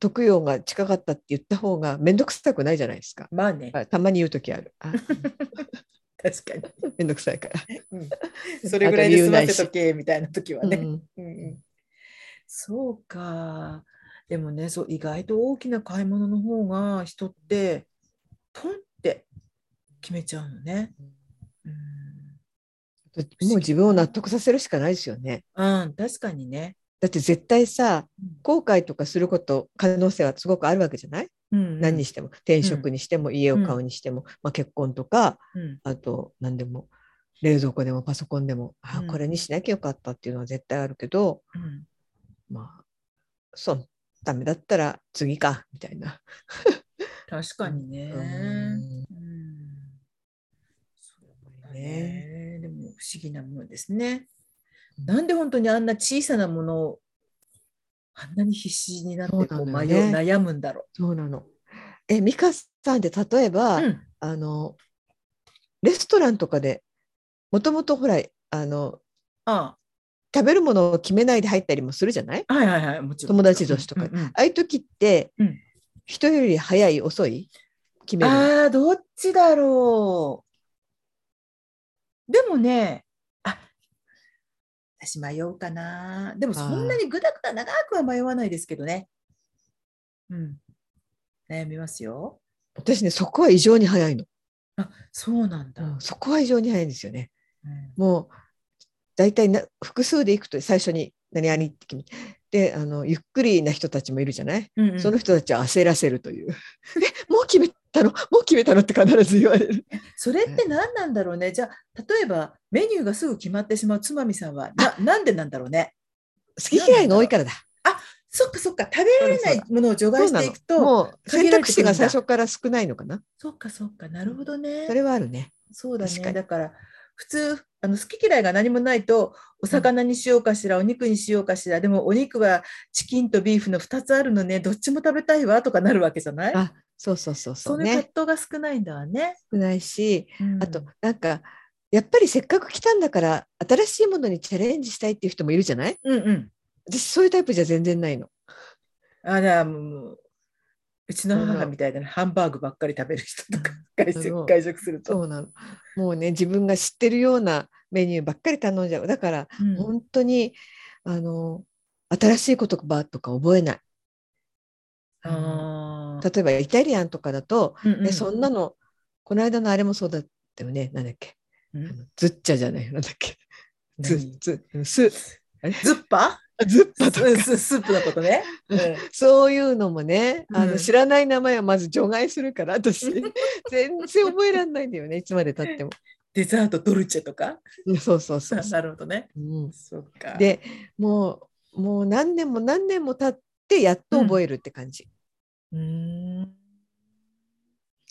特養が近かったって言った方が面倒くさくないじゃないですか。まあねあたまに言う時ある。あ 確かに、面倒くさいから。うん。それぐらいで済ませとけみたいな時はね。うんうんうんそうか。でもねそう意外と大きな買い物の方が人ってポンって決めちゃうのね。うんもう自分を納得させるしかないですよね。うん、確かにね。だって絶対さ後悔とかすること可能性はすごくあるわけじゃない、うん、何にしても転職にしても家を買うにしても、まあ、結婚とかうん。あと何でも冷蔵庫でもパソコンでも、あうん。これにしなきゃよかったっていうのは絶対あるけどうん。まあそうダメだったら次かみたいな。確かにね。うん。ね。でも不思議なものですね。なんで本当にあんな小さなものをあんなに必死になってこそうう迷なのよね。う悩むんだろそうなの。え美香さんって例えば、う。うん。あのレストランとかでもともとほらあのあ食べるものを決めないで入ったりもするじゃない？あはいはいはい、もちろん。友達同士とか。うんうんああいう時って、うん。人より早い遅い？決めるの。ああ、どっちだろう。でもね、あ私迷うかな。でもそんなにぐだぐだ長くは迷わないですけどね。うん。悩みますよ。私ねそこは異常に早いの、あそうなんだ。うんそこは異常に早いんですよねうんもう大体な複数で行くと最初に何々って決めてであのゆっくりな人たちもいるじゃない、うんうんその人たちは焦らせるという たのもう決めたのって必ず言われる。それって何なんだろうね。じゃあ、例えばメニューがすぐ決まってしまう。つまみさんはな、なんでなんだろうね。好き嫌いが多いからだ。そっかそっか、食べられないものを除外していくと、もう選択肢が最初から少ないのかな。そっかそっか、なるほどね。それはあるね。そうだね。だから、普通、あの好き嫌いが何もないと、お魚にしようかしら、お肉にしようかしら、でもお肉はチキンとビーフの2つあるのね、どっちも食べたいわとかなるわけじゃない？あそうそうそうそそうの葛ね藤が少ないんだわね。少ないしうん。あとなんかやっぱりせっかく来たんだから新しいものにチャレンジしたいっていう人もいるじゃない？うんうん。私そういうタイプじゃ全然ないの。あら、もう、うちの母みたいなねハンバーグばっかり食べる人とか、外食外食すると。そうなの。もうね自分が知ってるようなメニューばっかり頼んじゃう。だからうん。本当にあの新しい言葉とか覚えない。あー例えばイタリアンとかだと、うんうん。えそんなのこの間のあれもそうだったよね。なんだっけ。うん？ズッチャじゃない。なんだっけ。ズ何ズスあれ？ズッパ？ズッパとか。ススープのことね。うん。そういうのもねあうん。の知らない名前はまず除外するから私。全然覚えられないんだよねいつまでたっても。デザートドルチェとか？そうそうそうそう。なるほどね。うん。そっか。でもうもう何年も何年も経ってやっと覚えるって感じ、うーん。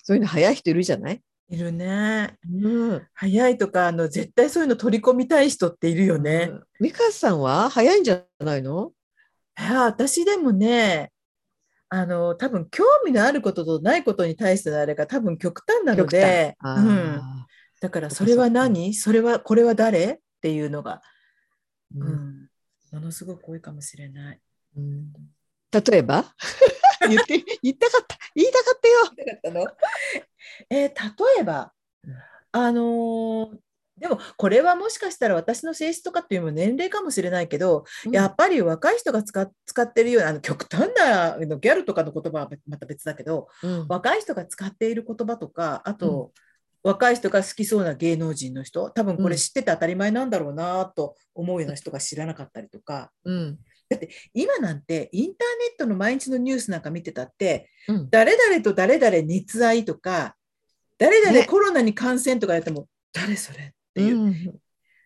そういうの早い人いるじゃない、いるね。うん。早いとか、あの絶対そういうの取り込みたい人っているよね。うん。美香さんは早いんじゃないの？いや私でもね、あの多分興味のあることとないことに対してのあれが多分極端なので、うん、あだからそれは何？それはこれは誰？っていうのが、ううんん、ものすごく多いかもしれない。うん例えば？言って言いたかった。言いたかったよ。なかったの？えー例えば？うん、あのーでもこれはもしかしたら私の性質とかっていうのも年齢かもしれないけど、やっぱり若い人が使っ使ってるようなあの極端なギャルとかの言葉はまた別だけどうん。若い人が使っている言葉とかあと、若い人が好きそうな芸能人の人多分これ知ってて当たり前なんだろうなと思うような人が知らなかったりとか。うん今なんてインターネットの毎日のニュースなんか見てたってうん。誰々と誰々熱愛とか誰々ね。コロナに感染とかやっても、誰それっていう、うん。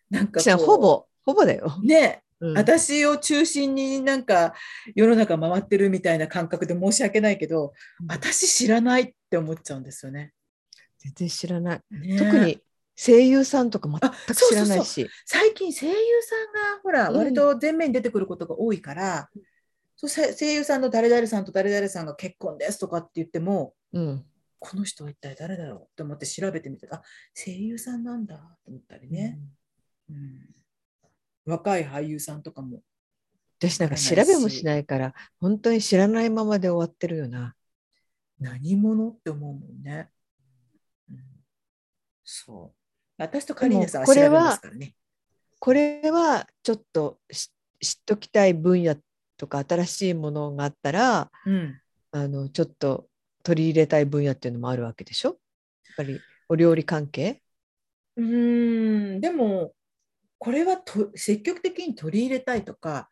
なんかほぼほぼだよ。ね。うん。私を中心になんか世の中回ってるみたいな感覚で申し訳ないけど、うん。私知らないって思っちゃうんですよね。全然知らない。ね。特に声優さんとか全あく知らないし。最近声優さんがほら、うん。割と前面に出てくることが多いから、そうせ声優さんの誰々さんと誰々さんが結婚ですとかって言ってもうん。この人は一体誰だろうと思って調べてみてあ声優さんなんだと思ったりね、うん。若い俳優さんとかも。私なんか調べもしないから本当に知らないままで終わってるよな。何者って思うもんね。うん、そう私とカリーナさんは調べでもこれはますからね。これはちょっとし知っときたい分野とか新しいものがあったらうん。あのちょっと取り入れたい分野っていうのもあるわけでしょ？やっぱりお料理関係？うーんでもこれはと積極的に取り入れたいとか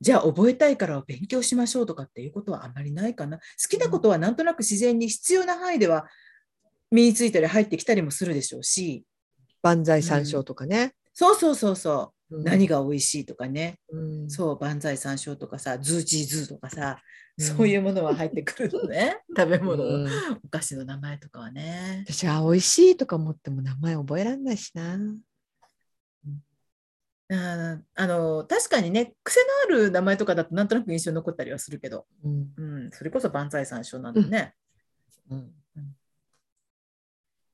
じゃあ覚えたいから勉強しましょうとかっていうことはあまりないかな。好きなことはなんとなく自然に必要な範囲では身についたり入ってきたりもするでしょうし万歳三唱とかね。そうそうそうそう、うん。何が美味しいとかね。うん。そう万歳三唱とかさズーチーズーとかさ、うん。そういうものは入ってくるのね。食べ物の、うん。お菓子の名前とかはね。私は美味しいとか思っても名前覚えられないしな。あーあの確かにね癖のある名前とかだとなんとなく印象に残ったりはするけど、うん。うん、それこそ万歳三唱なんでね、うん、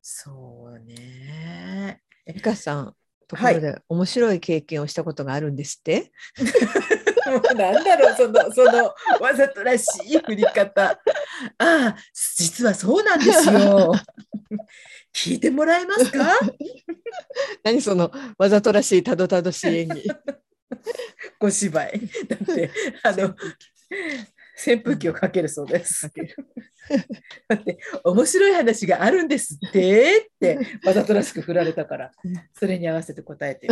そうね。え美香さんとこはい。ろで面白い経験をしたことがあるんですって、もうなんだろうそのそのわざとらしい振り方。ああ実はそうなんですよ。聞いてもらえますか？何そのわざとらしいたどたどしい演技。ご芝居。だってあの扇風機をかけるそうです。だって面白い話があるんですってってわざとらしく振られたからそれに合わせて答えて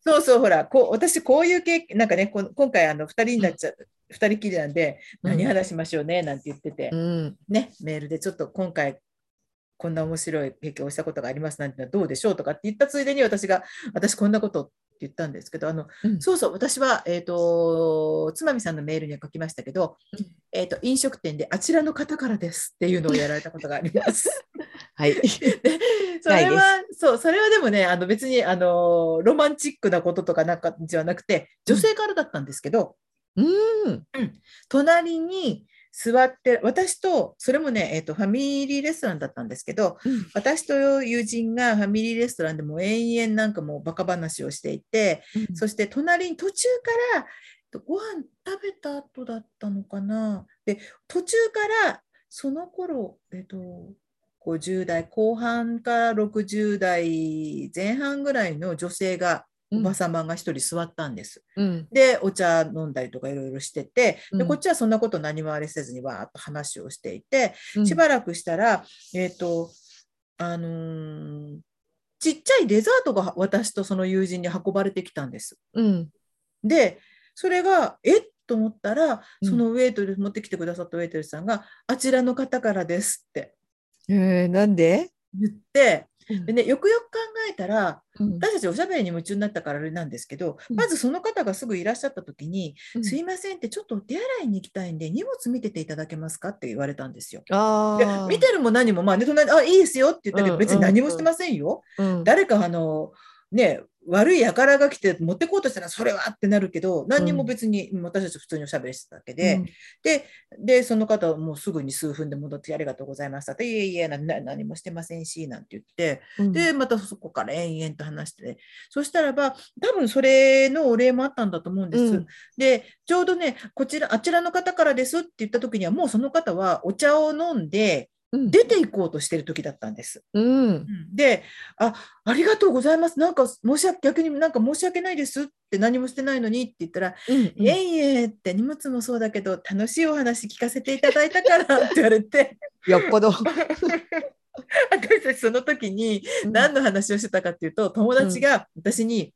そうそうほらこう私こういう経験なんかねこ今回あの2人になっちゃう2人きりなんで何話しましょうねなんて言ってて、うんねメールでちょっと今回こんな面白い経験をしたことがありますなんてのはどうでしょうとかって言ったついでに私が私こんなこと言ったんですけどあのうんそうそう、私は、えっ、と、つまみさんのメールには書きましたけど、うんえっ、と、飲食店であちらの方からですっていうのをやられたことがあります。はい。でそれは、そう、それはでもね、あの別に、あの、ロマンチックなこととかなんかじゃなくて、女性からだったんですけど、うん。隣に座って、私と、それもね、えっ、と、ファミリーレストランだったんですけど、私と友人がファミリーレストランでもう延々なんかもうバカ話をしていて、そして隣に途中からとご飯食べた後だったのかな。で途中からその頃えっと50代後半から60代前半ぐらいの女性がおば様が一人座ったんです。うん。でお茶飲んだりとかいろいろしててでうんこっちはそんなこと何もあれせずにわーっと話をしていてうんしばらくしたら、えっ、と、あのーちっちゃいデザートが私とその友人に運ばれてきたんです。うん。で、それが、えっと思ったら、うんそのウェイトレス、持ってきてくださったウェイトレスさんが、あちらの方からですってえー、なんで？言って、でね、よくよく考えたら、うん私たちおしゃべりに夢中になったからあれなんですけど、うんまずその方がすぐいらっしゃった時に、うんすいませんって、ちょっとお手洗いに行きたいんで、荷物見てていただけますかって言われたんですよ。でああ。見てるも何も、まあね、隣であいいですよって言ったけど、うん別に何もしてませんよ。うん。誰かあのね、悪い輩が来て持ってこうとしたらそれはってなるけど何にも別に、私たち普通におしゃべりしてただけで、うん。ででその方はもうすぐに数分で戻ってありがとうございました。っていえいえ何もしてませんしなんて言ってうん。でまたそこから延々と話して、そしたらば多分それのお礼もあったんだと思うんです。うん。でちょうどねこちらあちらの方からですって言った時にはもうその方はお茶を飲んでうん出て行こうとしてる時だったんです。うんで、あ、ありがとうございます。なんか申し訳、逆になんか申し訳ないですって何もしてないのにって言ったら、うんいえいえって荷物もそうだけど、楽しいお話聞かせていただいたからって言われて、よっぽど。私たちその時に何の話をしてたかっていうと、友達が私に、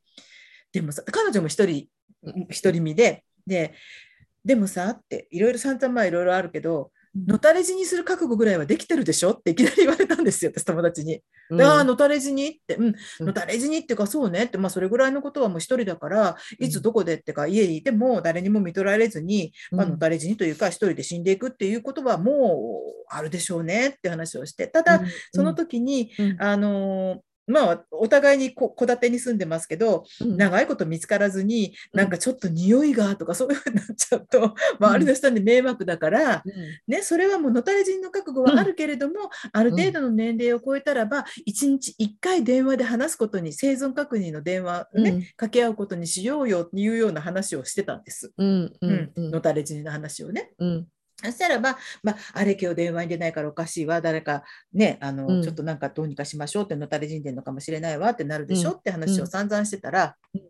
でもさ、彼女も一人、一人身で、で、でもさって、いろいろ散々まあいろいろあるけど、のたれ死にする覚悟ぐらいはできてるでしょ？っていきなり言われたんですよ、私友達に。うん。ああ、のたれ死に？って、うん、うん。のたれ死にっていうか、そうねって、まあ、それぐらいのことはもう一人だから、いつどこでってか、家にいても誰にも見取られずに、まあ、うんのたれ死にというか、一人で死んでいくっていうことはもうあるでしょうねって話をして、ただ、その時に、うん。あのーまあ、お互いにこ戸建てに住んでますけど、うん。長いこと見つからずに、うん。なんかちょっと匂いがとかそういうふうになっちゃうと、周りの人に迷惑だから、うん。ね、それはもうのたれ死にの覚悟はあるけれども、ある程度の年齢を超えたらば、1日1回電話で話すことに、生存確認の電話をね、うん。掛け合うことにしようよっていうような話をしてたんです。うんううん。んうんのたれ死にの話をね。うんそしたらば、まあ、あれ今日電話に出ないからおかしいわ、誰かね、あの、うん。ちょっとなんかどうにかしましょうってのたれ死んでるのかもしれないわってなるでしょ、うん。って話を散々してたら、うん。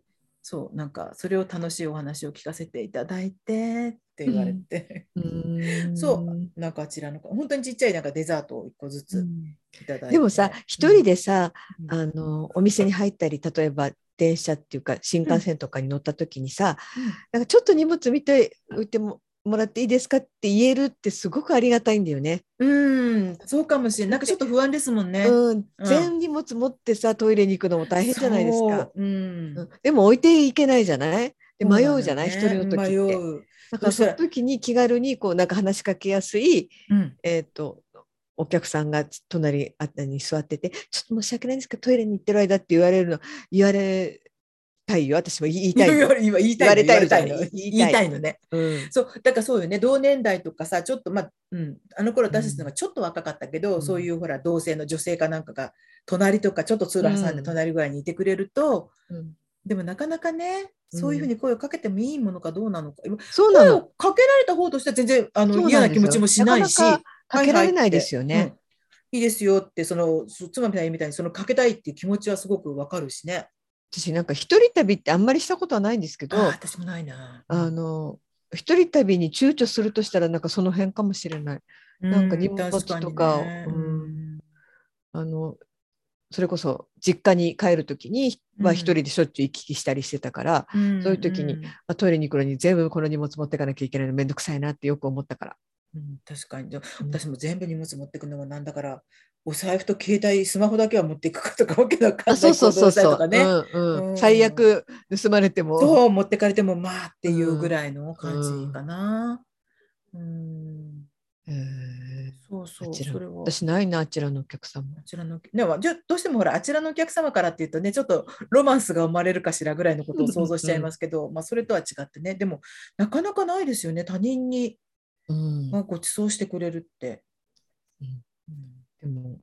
そう、なんかそれを楽しいお話を聞かせていただいてって言われて、うん。そうなんかあちらの、本当にちっちゃいなんかデザートを1個ずつうん。いただいて。でもさ一人でさ、うん。あのお店に入ったり例えば電車っていうか新幹線とかに乗った時にさ、なんかちょっと荷物見ておいてももらっていいですかって言えるってすごくありがたいんだよね。うん、そうかもしれない。なんかちょっと不安ですもんね。うん、全荷物持ってさトイレに行くのも大変じゃないですか。そう。うんうんでも置いていけないじゃない？で迷うじゃない？一、そうなんだ人の時って。だからその時に気軽にこうなんか話しかけやすい、うんえー、とお客さんが隣あったに座ってて「ちょっと申し訳ないんですけどトイレに行ってる間」って言われるの言われたいよ。私も言いたいよ。言いたいの。言われたいみたい言いたいの。ね。うん。そう、だからそうよね、同年代とかさ、ちょっとまあ、うん、あの頃私たちのがちょっと若かったけど、うん。そういうほら、同性の女性かなんかが、隣とかちょっと通路挟んでうん。隣ぐらいにいてくれると、うん。でもなかなかね、そういうふうに声をかけてもいいものかどうなのか、そうなの。かけられた方としては全然あの嫌な気持ちもしないし、なかけられはないですよね。いいですよって、その、そ妻みたいにみたいに、そのかけたいっていう気持ちはすごくわかるしね。私なんか一人旅ってあんまりしたことはないんですけど私もないな。あの一人旅に躊躇するとしたらなんかその辺かもしれない。なんか荷物とかをあのそれこそ実家に帰る時にはうん一人でしょっちゅう行き来したりしてたから、うんそういう時にんあトイレに行くのに全部この荷物持ってかなきゃいけないのめんどくさいなってよく思ったから。うん確かに。私も全部荷物持ってくのもなんだから、お財布と携帯、スマホだけは持っていくかとかわけわかんないあそうそうそうそう、行動したりとかね。うんうんうん最悪盗まれてもそう、持ってかれてもまあっていうぐらいの感じかな。うん。へーそうそう、それは。私ないなあちらのお客さんもあ。ちらのでもじゃどうしてもほらあちらのお客様からっていうとねちょっとロマンスが生まれるかしらぐらいのことを想像しちゃいますけど、まあそれとは違ってねでもなかなかないですよね他人にうんまあご馳走してくれるって。うんうんでも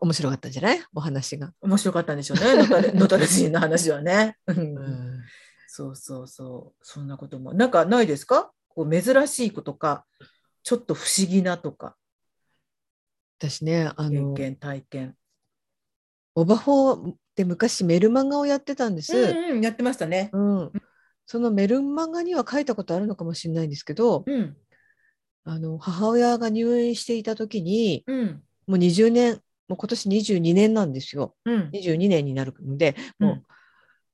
面白かったんじゃない？お話が。面白かったんでしょうね。のたれ のたれ死の話はね。うん。うん。そうそうそう。そんなことも。なんかないですか？こう珍しいことかちょっと不思議なとか。私ねあの経験体験。オバホーで昔メルマガをやってたんです。うんうん、やってましたね。うん。そのメルマガには書いたことあるのかもしれないんですけど、うんあの母親が入院していた時にうん。もう20年もう今年22年なんですよ。うん。22年になるのでもう、うん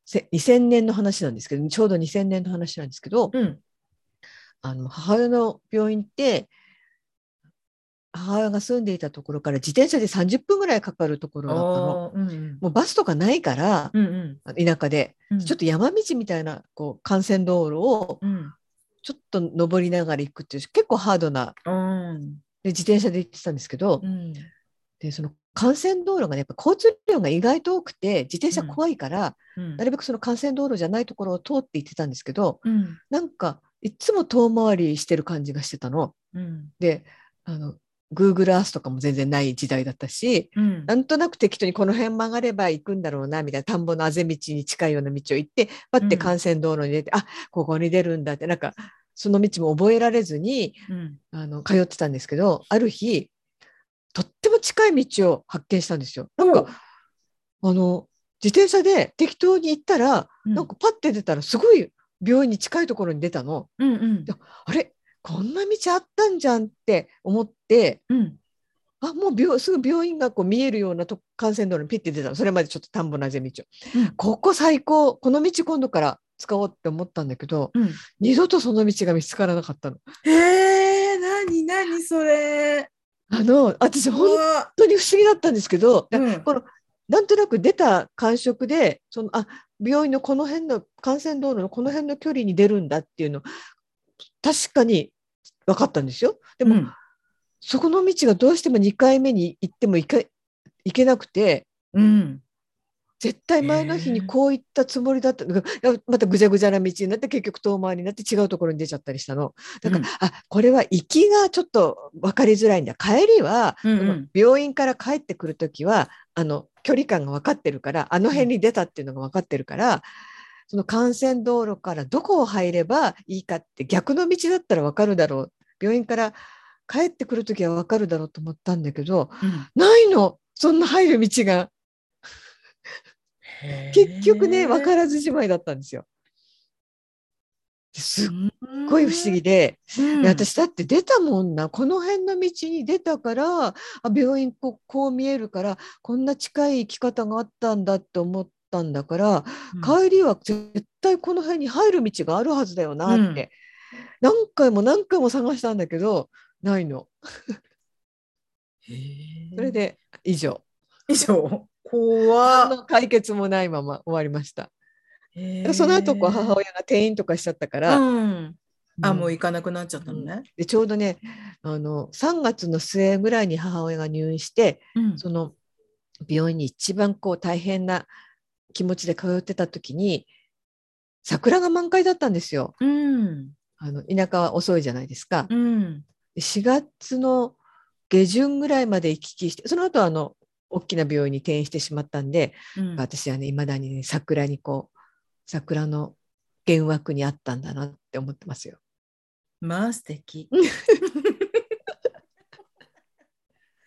せ2000年の話なんですけどちょうど2000年の話なんですけど、うん。あの母親の病院って母親が住んでいたところから自転車で30分ぐらいかかるところだったの。うんうん。もうバスとかないから、うん田舎で、うん。ちょっと山道みたいなこう幹線道路をうんちょっと登りながら行くっていう結構ハードなうん。で自転車で行ってたんですけど、うん。でその幹線道路がねやっぱ交通量が意外と多くて自転車怖いから、うん。なるべくその幹線道路じゃないところを通って行ってたんですけどうん。なんかいつも遠回りしてる感じがしてたの。うん。であの Google Earth とかも全然ない時代だったしうん。なんとなく適当にこの辺曲がれば行くんだろうなみたいな田んぼのあぜ道に近いような道を行ってパッて幹線道路に出て、あここに出るんだってなんかその道も覚えられずにうん。あの通ってたんですけどある日とっても近い道を発見したんですよ。なんかあの自転車で適当に行ったら、うん。なんかパッて出たらすごい病院に近いところに出たの。うんうん。あれ？こんな道あったんじゃんって思ってうん。あもう病すぐ病院がこう見えるようなと幹線道路にピッて出たの。それまでちょっと田んぼなぜ道を、うん。ここ最高。この道今度から使おうって思ったんだけどうん。二度とその道が見つからなかったの。へえ何何それ。あの私本当に不思議だったんですけど、うん。このなんとなく出た感触でそのあ病院のこの辺の幹線道路のこの辺の距離に出るんだっていうの確かに分かったんですよ。でも、うん。そこの道がどうしても2回目に行っても行け行けなくてうん。絶対前の日にこういったつもりだった、いやまたぐちゃぐちゃな道になって結局遠回りになって違うところに出ちゃったりしたの。だから、うん。あこれは行きがちょっと分かりづらいんだ。帰りは、うんうん。病院から帰ってくる時はあの距離感が分かってるからあの辺に出たっていうのが分かってるから、その幹線道路からどこを入ればいいかって逆の道だったら分かるだろう。病院から帰ってくる時は分かるだろうと思ったんだけどうん。ないの。そんな入る道が。結局ね分からずじまいだったんですよ。すっごい不思議で、うん。私だって出たもんな。この辺の道に出たからあ病院こうこう見えるからこんな近い生き方があったんだって思ったんだから、うん。帰りは絶対この辺に入る道があるはずだよなって、うん。何回も何回も探したんだけどないの。それで以上。以上。怖っ。の解決もないまま終わりました。その後こう母親が転院とかしちゃったから、うん。あうん。もう行かなくなっちゃったのね。でちょうどねあの3月の末ぐらいに母親が入院してうん。その病院に一番こう大変な気持ちで通ってた時に桜が満開だったんですよ。うんあの田舎は遅いじゃないですか。うんで4月の下旬ぐらいまで行き来してその後あの大きな病院に転院してしまったんで、うん私はねいまだにね桜にこう桜の幻惑にあったんだなって思ってますよ。まあ素敵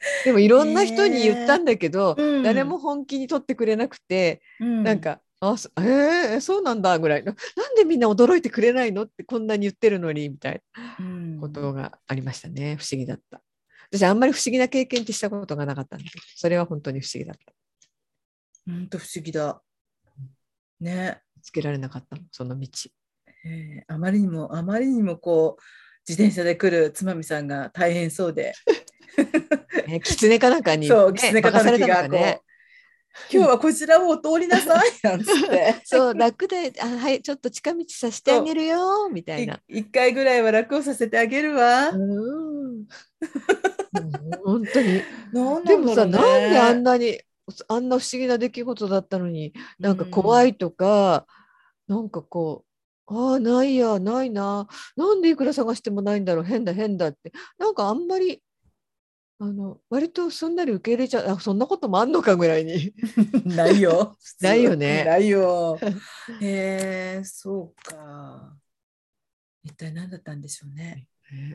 でもいろんな人に言ったんだけど、うん誰も本気に取ってくれなくて、うんなんか「あそ えー、そうなんだ」ぐらいの「なんでみんな驚いてくれないの?」ってこんなに言ってるのにみたいうんなことがありましたね不思議だった。私あんまり不思議な経験ってしたことがなかったんだけどそれは本当に不思議だった。本当不思議だね見つけられなかったのその道。えーあまりにもあまりにもこう自転車で来るつまみさんが大変そうで、ね、狐かなんかに、ね、そう狐か化されたのたぬきがね。今日はこちらをお通りなさいなんつって そう楽であはいちょっと近道させてあげるよみたいな。い一回ぐらいは楽をさせてあげるわ。うんうん本当に。なんでもさ、なんであんなにあんな不思議な出来事だったのになんか怖いとか、なんかこうああないやないななんでいくら探してもないんだろう変だ変だってなんかあんまりあの割とすんなり受け入れちゃうあそんなこともあんのかぐらいに ないよ。ないよねないよ。へえ、そうか。一体何だったんでしょうね。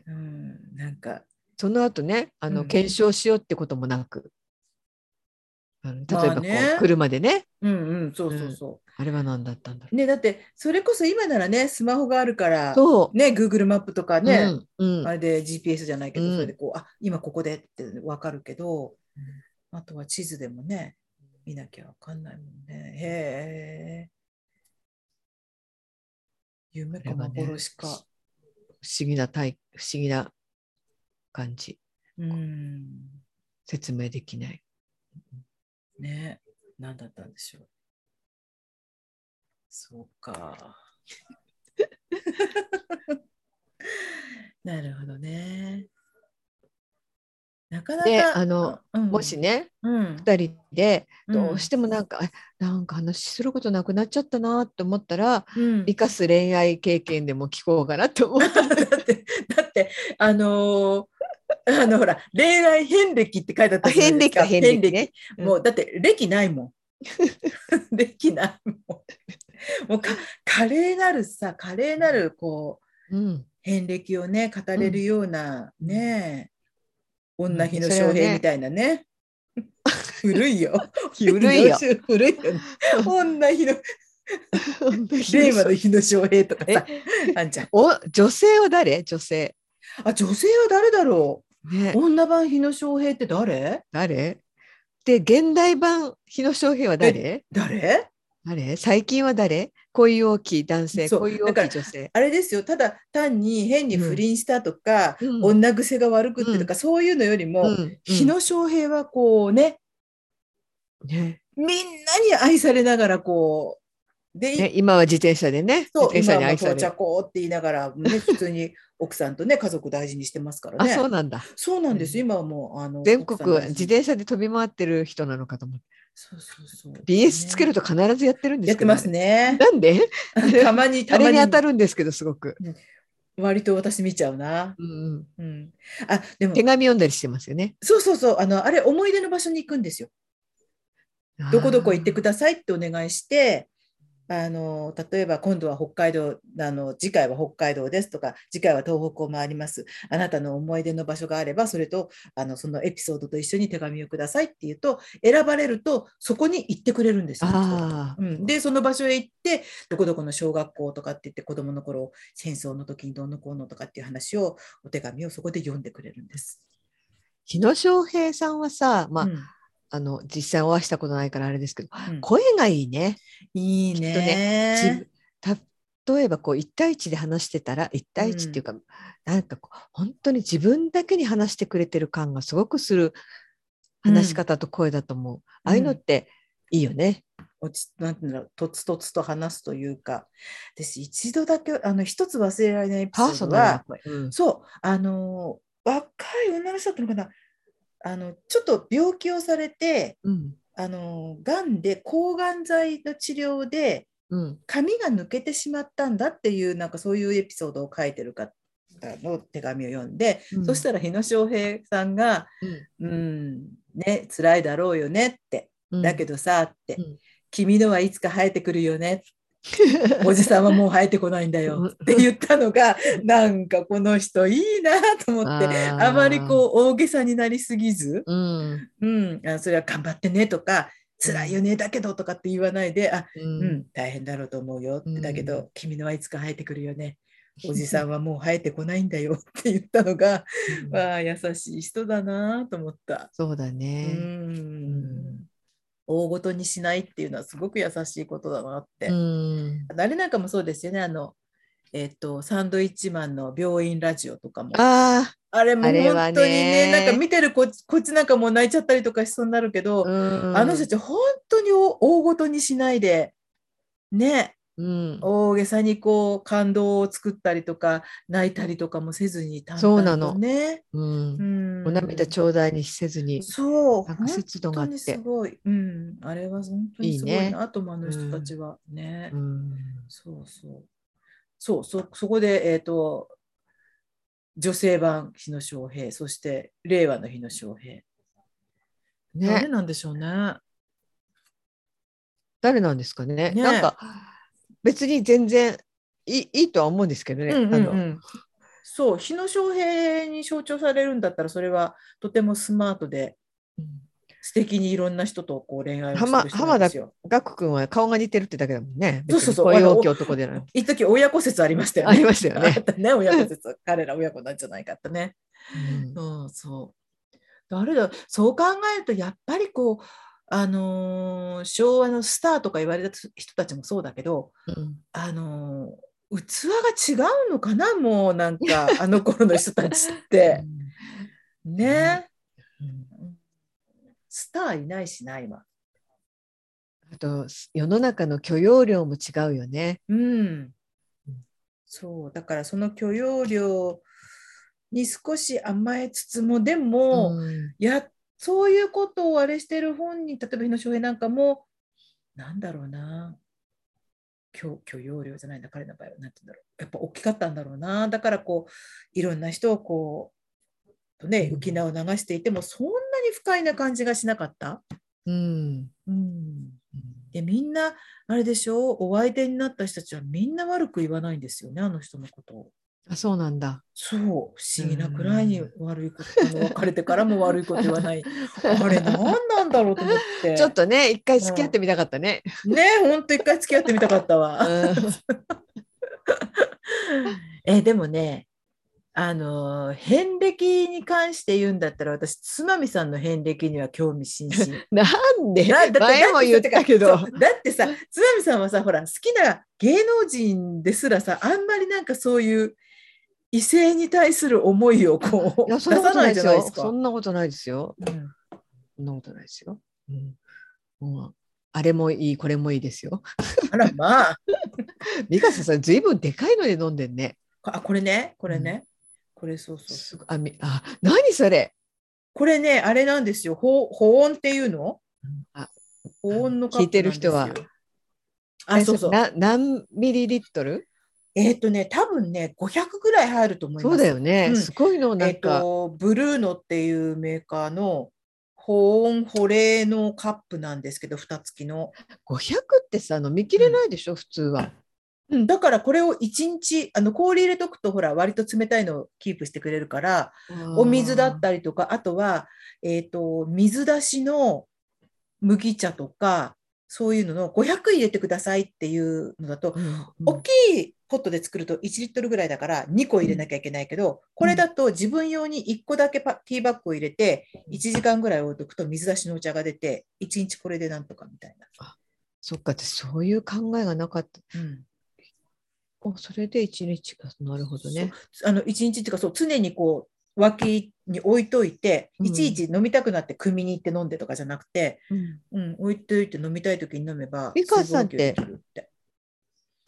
うん、なんか。その後ねあの、うん検証しようってこともなくあの例えばこう、まあね車でねうんうん、そうそうそあれは何だったんだろう。ね、だって、それこそ今ならね、スマホがあるからう。、そうね、Google マップとかね、うんうんあれで GPS じゃないけど、うんそれでこう、あ今ここでって分かるけど、あとは地図でもね、見なきゃ分かんないもんね。へえ。夢か幻か。不思議な体不思議な感じうん。説明できない。ね、何だったんでしょう。そうか。なるほどね。なかなでか、あのうんもし、ねうん、2人でうんどうしてもなんか、えなんか話することなくなっちゃったなと思ったらうん、生かす恋愛経験でも聞こうかなと思う。だって、だって、あのー あのほら恋愛遍歴って書いてあったあじゃないですか遍歴か遍歴ね。うんもうだって歴ないもん。歴ないもん。もうか華麗なるさ華麗なるこううん、遍歴をね語れるようなね、女日のそれをね翔平みたいなね。古いよ。古いよ。日の翔古いよね。女日の 令和の日の翔平とかさ、あんちゃん。お女性は誰？女性。あ女性は誰だろねう。女版日野翔平って誰？誰？で現代版日野翔平は誰？誰？誰？最近は誰？恋大きい男性そう恋大だからきい女性。あれですよ。ただ単に変に不倫したとか、うん女癖が悪くってとか、そういうのよりも、うん日野翔平はこうね、ねみんなに愛されながらこうで、ね、今は自転車でね自そう転車今はもう到に愛される。着って言いながら、ね、普通に奥さんとね家族大事にしてますからあね。そうなんだ。そうなんです。今はもうあの全国自転車で飛び回ってる人なのかと思って。そうそうそう。BS つけると必ずやってるんですやってますね。なんで？たま にたまに当たるんですけどすごく。割と私見ちゃうな。うんうんうん。あでも手紙読んだりしてますよね。そうそうそうあのあれ思い出の場所に行くんですよ。どこどこ行ってくださいってお願いして、あの例えば今度は北海道あの次回は北海道ですとか次回は東北を回りますあなたの思い出の場所があればそれとあのそのエピソードと一緒に手紙をくださいっていうと選ばれるとそこに行ってくれるんですよ。うん、でその場所へ行ってどこどこの小学校とかって言って子どもの頃戦争の時にどうのこうのとかっていう話をお手紙をそこで読んでくれるんです。日野翔平さんはさ、まあうんあの実際お会いしたことないからあれですけどうん声がいいね。いいきっとね。自例えばこう1対1で話してたら1対1っていうか、なんかこう本当に自分だけに話してくれてる感がすごくする話し方と声だと思う。ああいうのっていいよね。落ちなんていうんだろうとつとつと話すというか私一度だけあの一つ忘れられないエピソードは声。うんそうあの若い女の人だったのかなあのちょっと病気をされてうん。あのがんで抗がん剤の治療でうん。髪が抜けてしまったんだっていうなんかそういうエピソードを書いてる方の手紙を読んで、うん。そしたら日野翔平さんが「うん。ね辛いだろうよね」ってうん。だけどさって、うん。君のはいつか生えてくるよね。おじさんはもう生えてこないんだうん。よって言ったのが、なんかこの人いいなと思って、あまりこう大げさになりすぎず、うん。うん、あそれは頑張ってねとか、辛いよねだけどとかって言わないで、あ、ううんん、大変だろうと思うよって、うんだけど、君のはいつか生えてくるよね。おじさんはもう生えてこないんだよって言ったのが、うん。わあ優しい人だなと思った。そうだうね。ん大ごとにしないっていうのはすごく優しいことだなって。うんあれなんかもそうですよね。あの、えっと、サンドイッチマンの病院ラジオとかも。ああれも本当にね、ねなんか見てるこっちこっちなんかもう泣いちゃったりとかしそうになるけど、あ、の人たち本当に大大ごとにしないで、ね、うん、大げさにこう感動を作ったりとか、泣いたりとかもせずに淡そうなの々とね。うんうんお涙ちょうだいにせずに。そう、なんか節度があって本当にすごい。うん、あれは本当にすごいな、ねあともあの人たちはね。うんそうそう。そう、そ、そこで、えっ、と、女性版日野翔平、そして令和の日野翔平。誰ね、なんでしょうね。誰なんですかね。ねなんか別に全然いいいいとは思うんですけどね。うんうんうあのんそう、日野翔平に象徴されるんだったら、それはとてもスマートで、素敵にいろんな人とこう恋愛をして浜る人なんですよ。ガク君は顔が似てるってだけだもんね。そうそうそう別に声大きい男でない。一時親子説ありましたよね。ありましたよねあったね、親子説。彼ら親子なんじゃないかってね。うんそうそう。誰だそう考えるとやっぱりこう、あのー昭和のスターとか言われた人たちもそうだけど、うんあのー器が違うのかなもうなんかあの頃の人たちって。ね、うんスターいないしな今。あと世の中の許容量も違うよね。うん。そうだからその許容量に少し甘えつつもでも、うんやそういうことをあれしてる本人例えば日野翔平なんかもなんだろうな。許許容量じゃないんだ彼の場合は。なんて言うんだろう。やっぱ大きかったんだろうな。だからこういろんな人をこうとねうん。浮き名を流していてもそんなに不快な感じがしなかった。うん。うん。でみんなあれでしょお相手になった人たちはみんな悪く言わないんですよねあの人のことを。あそうなんだ。そう不思議なくらいに悪いこ と別れてからも悪いこと言わない あれ何なんだろうと思ってちょっとね一回付き合ってみたかったね。ねほんと一回付き合ってみたかったわ。うん えでもねあの遍歴に関して言うんだったら私つまみさんの遍歴には興味津々。なんでだだって前も言ったけどだってそうだってさつまみさんはさほら好きな芸能人ですらさあんまりなんかそういう異性に対する思いをこういや そんなことないですよ。そか。んなことないですよ。うんそんなことないですよ。うんあれもいいこれもいいですよ。あらまあ 美香さんずいぶんでかいので飲んでんね。あこれね？これね、これそうそうあみあ何それ？これねあれなんですよ保保温っていうの？あ保温のカップ聞いてる人はあそうそうな何ミリリットル？えっ、とね多分ね500ぐらい入ると思います。そうだよね。うん。すごいのなえっ、んか。とブルーノっていうメーカーの保温保冷のカップなんですけど蓋付きの、500ってさ飲みきれないでしょ、普通は。うん、だからこれを1日あの氷入れとくとほら割と冷たいのをキープしてくれるからお水だったりとかあとは、えー、と水出しの麦茶とかそういうのの500入れてくださいっていうのだと、うんうん。大きいポットで作ると1リットルぐらいだから2個入れなきゃいけないけど、これだと自分用に1個だけパティーバッグを入れて1時間ぐらい置いとくと水出しのお茶が出て1日これでなんとかみたいな。そっか。私そういう考えがなかった。うん。おそれで一日がなるほどね。あの1日っていうかそう常にこう脇に置いといて、うん。いちいち飲みたくなって汲みに行って飲んでとかじゃなくて、うん。うん、置いといて飲みたい時に飲めば美川さんって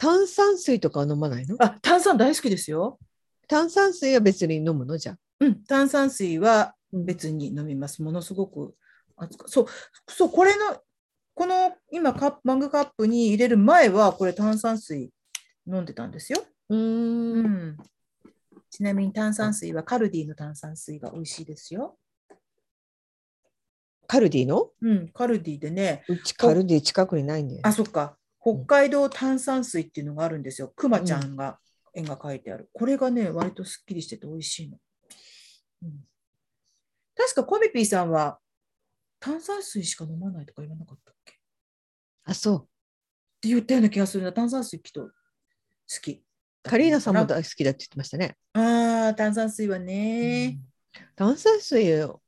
炭酸水とかは飲まないの？あ炭酸大好きですよ。炭酸水は別に飲むの？じゃあ。うん、炭酸水はうん別に飲みます。ものすごくそう、そう、これの、この今カップ、マグカップに入れる前は、これ炭酸水飲んでたんですよ。うーうんん。ちなみに炭酸水はカルディの炭酸水が美味しいですよ。カルディの？うん、カルディでね、うちカルディ近くにないんだよ。あ、そっか、北海道炭酸水っていうのがあるんですよ。くまちゃんが、絵が描いてある。これがね、割とすっきりしてて美味しいの。うん、確かコミピーさんは炭酸水しか飲まないとか言わなかったっけ？っあそう。て言ったような気がするな。炭酸水きっと好き。カリーナさんもあ大好きだって言ってましたね。あー、炭酸水はね。炭酸水を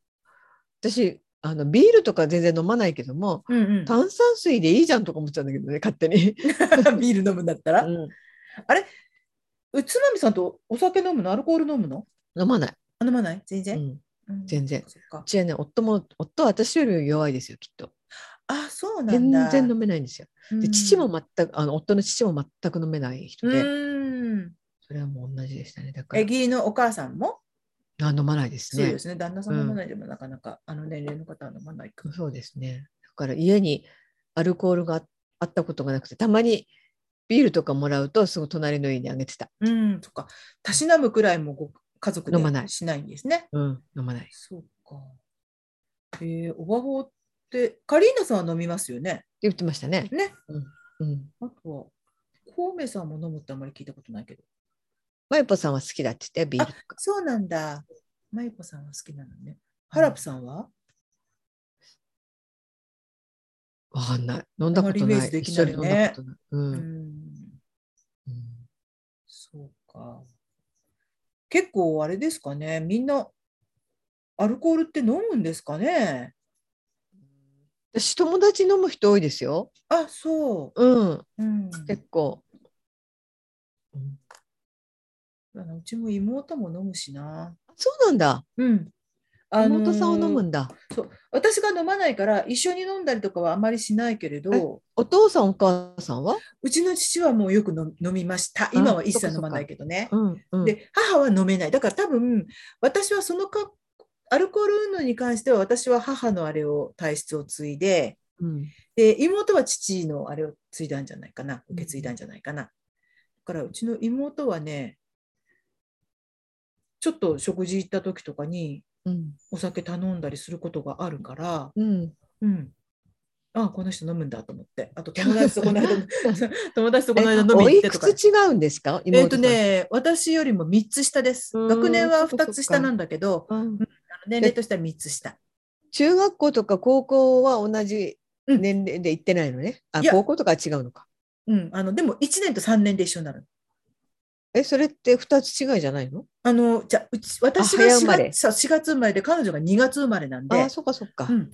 私あのビールとか全然飲まないけどもうんうん。炭酸水でいいじゃんとか思っちゃうんだけどね勝手に。ビール飲むんだったら？うんうつまみさんとお酒飲むの？アルコール飲むの？飲まない。あ飲まない？全然、うんうん全然うちはね夫も夫は私より弱いですよきっと。あ、そうなん全だ。然飲めないんですよ。でうん父も全くあの夫の父も全く飲めない人で、うん。それはもう同じでしたね。だからえ、義理のお母さんも？あ飲まないですねそうで。すね。旦那さん飲まないでもなかなか、あの年齢の方は飲まないか。そうですね。だから家にアルコールがああったことがなくてたまにビールとかもらうとすぐ隣の家にあげてた。うん、そっか。たしなむくらいもご家族で飲まないしないんですね。うん飲まない。そうか。えー、おばほって、カリーナさんは飲みますよね？言ってましたね。ね。うん。あとは、コウメさんも飲むってあんまり聞いたことないけど。マイポさんは好きだって言ってビール。そうなんだ。マイコさんは好きなのね。ハラプさんは、わかんない。飲んだことない。飲んだことない。う。うんん、うんそうか。結構あれですかね。みんなアルコールって飲むんですかね？私友達飲む人多いですよ。あ、そうん。う。うん。結構。うんあのうちも妹も飲むしな。そうなんだ。うん。あのー妹さんは飲むんだ。そう私が飲まないから一緒に飲んだりとかはあまりしないけれどお父さんお母さんは？うちの父はもうよく飲飲みました今は一切飲まないけどね。うんうん。で母は飲めないだから多分私はそのかアルコール運動に関しては私は母のあれを体質を継いでうんで妹は父のあれを継いだんじゃないかな受け継いだんじゃないかな。だからうちの妹はねちょっと食事行った時とかにうん。お酒頼んだりすることがあるから、うん。うん、あこの人飲むんだと思って。あと 友達とこの間 友達とこの間え飲みおいく行ってとか。つ違うんですか？えっと。ね私よりも3つ下です。うん。学年はそっかそっか。2つ下なんだけどうん。年齢としては3つ下。中学校とか高校は同じうん。年齢で行ってないのね？あいや。高校とかは違うのか。うん。あのでも1年と3年で一緒になるえそれって二つ違いじゃないの？あのじゃあうち私が4早生まれ。月そう4月生まれで彼女が2月生まれなんで。あそっかそっか。う。ん、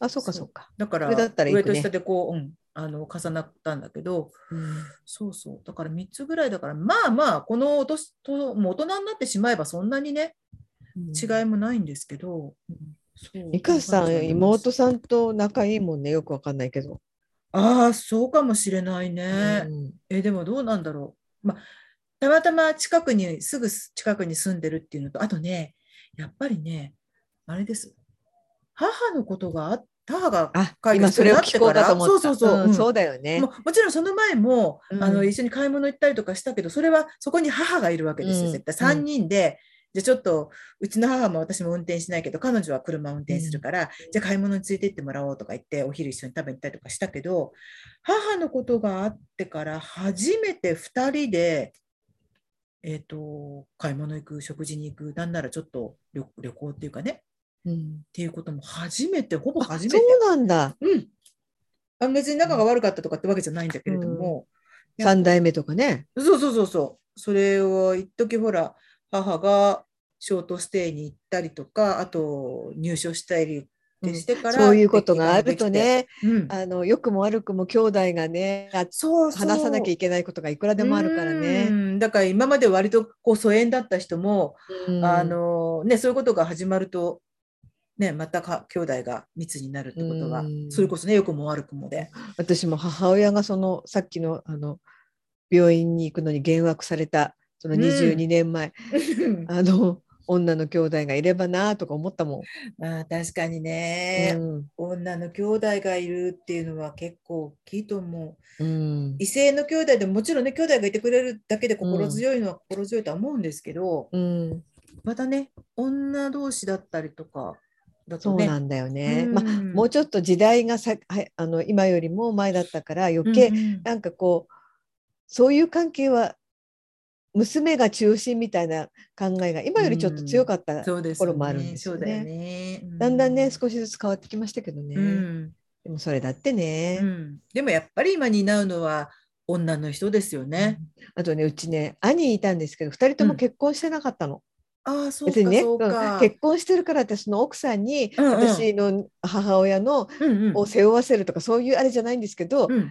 あそっかそっか。だから上だったらね。上と下でこう、うん、あの重なったんだけど。うんそうそう。だから3つぐらいだからまあまあこのお年ともう大人になってしまえばそんなにね違いもないんですけど、そう。ミカさん妹さんと仲いいもんねよくわかんないけど。ああそうかもしれないね、うん。えでもどうなんだろう、まあ、たまたま近くにすぐ近くに住んでるっていうのとあとねやっぱりねあれです。母のことがあ母があ書いて今それを聞こうかと思った。そうそうそううんん。そうだよね。ももちろんその前も、うん。あの一緒に買い物行ったりとかしたけどそれはそこに母がいるわけですよ、うん。絶対。3人で、じゃあちょっとうちの母も私も運転しないけど彼女は車を運転するから、じゃあ買い物について行ってもらおうとか言ってお昼一緒に食べに行ったりとかしたけど母のことがあってから初めて2人で、えー、と買い物行く食事に行くなんならちょっと旅旅行っていうかねっうんていうことも初めてほぼあ初めて。そうなんだ。うんあ別に仲が悪かったとかってわけじゃないんだけれども、やっぱ三代目とかね。そうそうそうそう。それを一時ほら、母がショートステイに行ったりとか、あと入所したりってしてから、そういうことがあるとね、うん、あの良くも悪くも兄弟がね、あそうそう。話さなきゃいけないことがいくらでもあるからうね。ん。だから今まで割とこう疎遠だった人も、うん。あのね、そういうことが始まると、ね、またか兄弟が密になるってことは、うん。それこそね、良くも悪くもで。私も母親がそのさっきのあの病院に行くのに幻惑されたそのうん。22年前、あの女の兄弟がいればなとか思ったもん。まあ確かにね、うん。女の兄弟がいるっていうのは結構大きいと思う。うん。異性の兄弟でももちろんね兄弟がいてくれるだけで心強いのは心強いとは思うんですけど、うん、またね女同士だったりとかだとね。そうなんだよね。うん。まあ、もうちょっと時代がさはいあの今よりも前だったから余計、うんうん。なんかこうそういう関係は娘が中心みたいな考えが今よりちょっと強かった、そうですよところもあるんですよそうだよね。ね。だんだんねし少しずつ変わってきましたけどね。うんでもそれだってね。うんでもやっぱり今担うのは女の人ですよね。あとねうちね兄いたんですけど2人とも結婚してなかったの。ああそう別にね、かそううんか。結婚してるからってその奥さんに私の母親のを背負わせるとかそういうあれじゃないんですけど、うん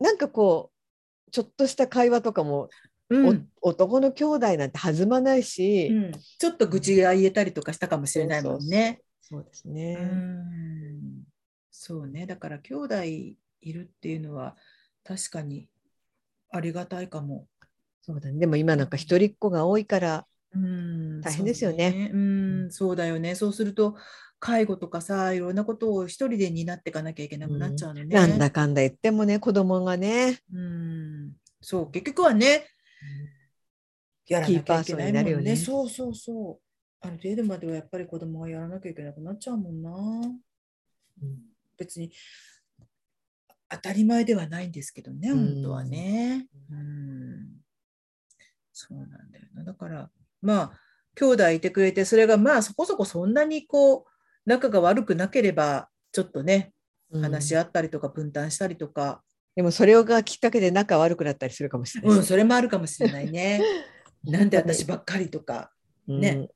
なんかこうちょっとした会話とかも、うん。お男の兄弟なんて弾まないし、うん。ちょっと愚痴が言えたりとかしたかもしれないもんね。そうですうね。ん。そうね、だから兄弟いるっていうのは確かにありがたいかも。そうだね。でも今なんか一人っ子が多いから、うん。大変ですよね。そうん、そうだよね。そうすると介護とかさ、いろんなことを一人で担っていかなきゃいけなくなっちゃうのね。なんだかんだ言ってもね子供がね、うん、そう、結局はね、やらなきゃいけないもんキーパーソンになるよねそうそうそう。ある程度まではやっぱり子供がやらなきゃいけなくなっちゃうもんな。別に当たり前ではないんですけどね、うん本当はね。うん、そうなんだよな。だから、まあ、兄弟いてくれて、それがまあそこそこそんなにこう、仲が悪くなければ、ちょっとね、うん話し合ったりとか分担したりとか、でもそれがきっかけで仲悪くなったりするかもしれないうん、それもあるかもしれないね。なんで私ばっかりとか、ね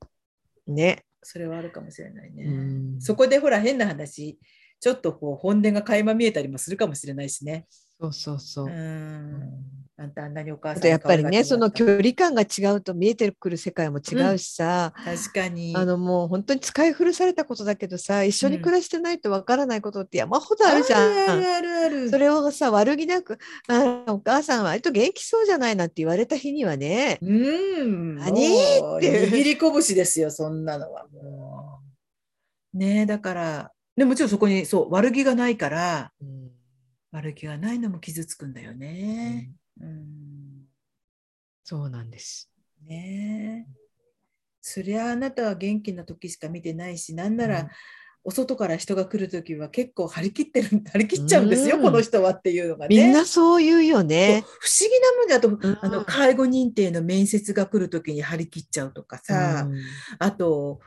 うんね、それはあるかもしれないね。うんそこでほら変な話、ちょっとこう本音が垣間見えたりもするかもしれないしね。そうそうそうう。ん。あんたあんなにお母さんやっぱりね、その距離感が違うと見えてくる世界も違うしさ、た確かに。あのもう本当に使い古されたことだけどさ、一緒に暮らしてないとわからないことって山ほどあるじゃん。あるあるある。それをさ、悪気なく、あお母さん割と元気そうじゃないなって言われた日にはね、うん。何？って握り拳ですよ、そんなのは。もう。ねえ、だから、でもちろんそこに、そう、悪気がないから、うん悪気がないのも傷つくんだよね。うん。そうなんです。ねえ。そりゃあなたは元気な時しか見てないし、なんなら、うんお外から人が来る時は結構張り切ってる、張り切っちゃうんですよ、うんこの人はっていうのがね。みんなそう言うよね。不思議なもんで、あと、うんあの介護認定の面接が来る時に張り切っちゃうとかさ、うんあと、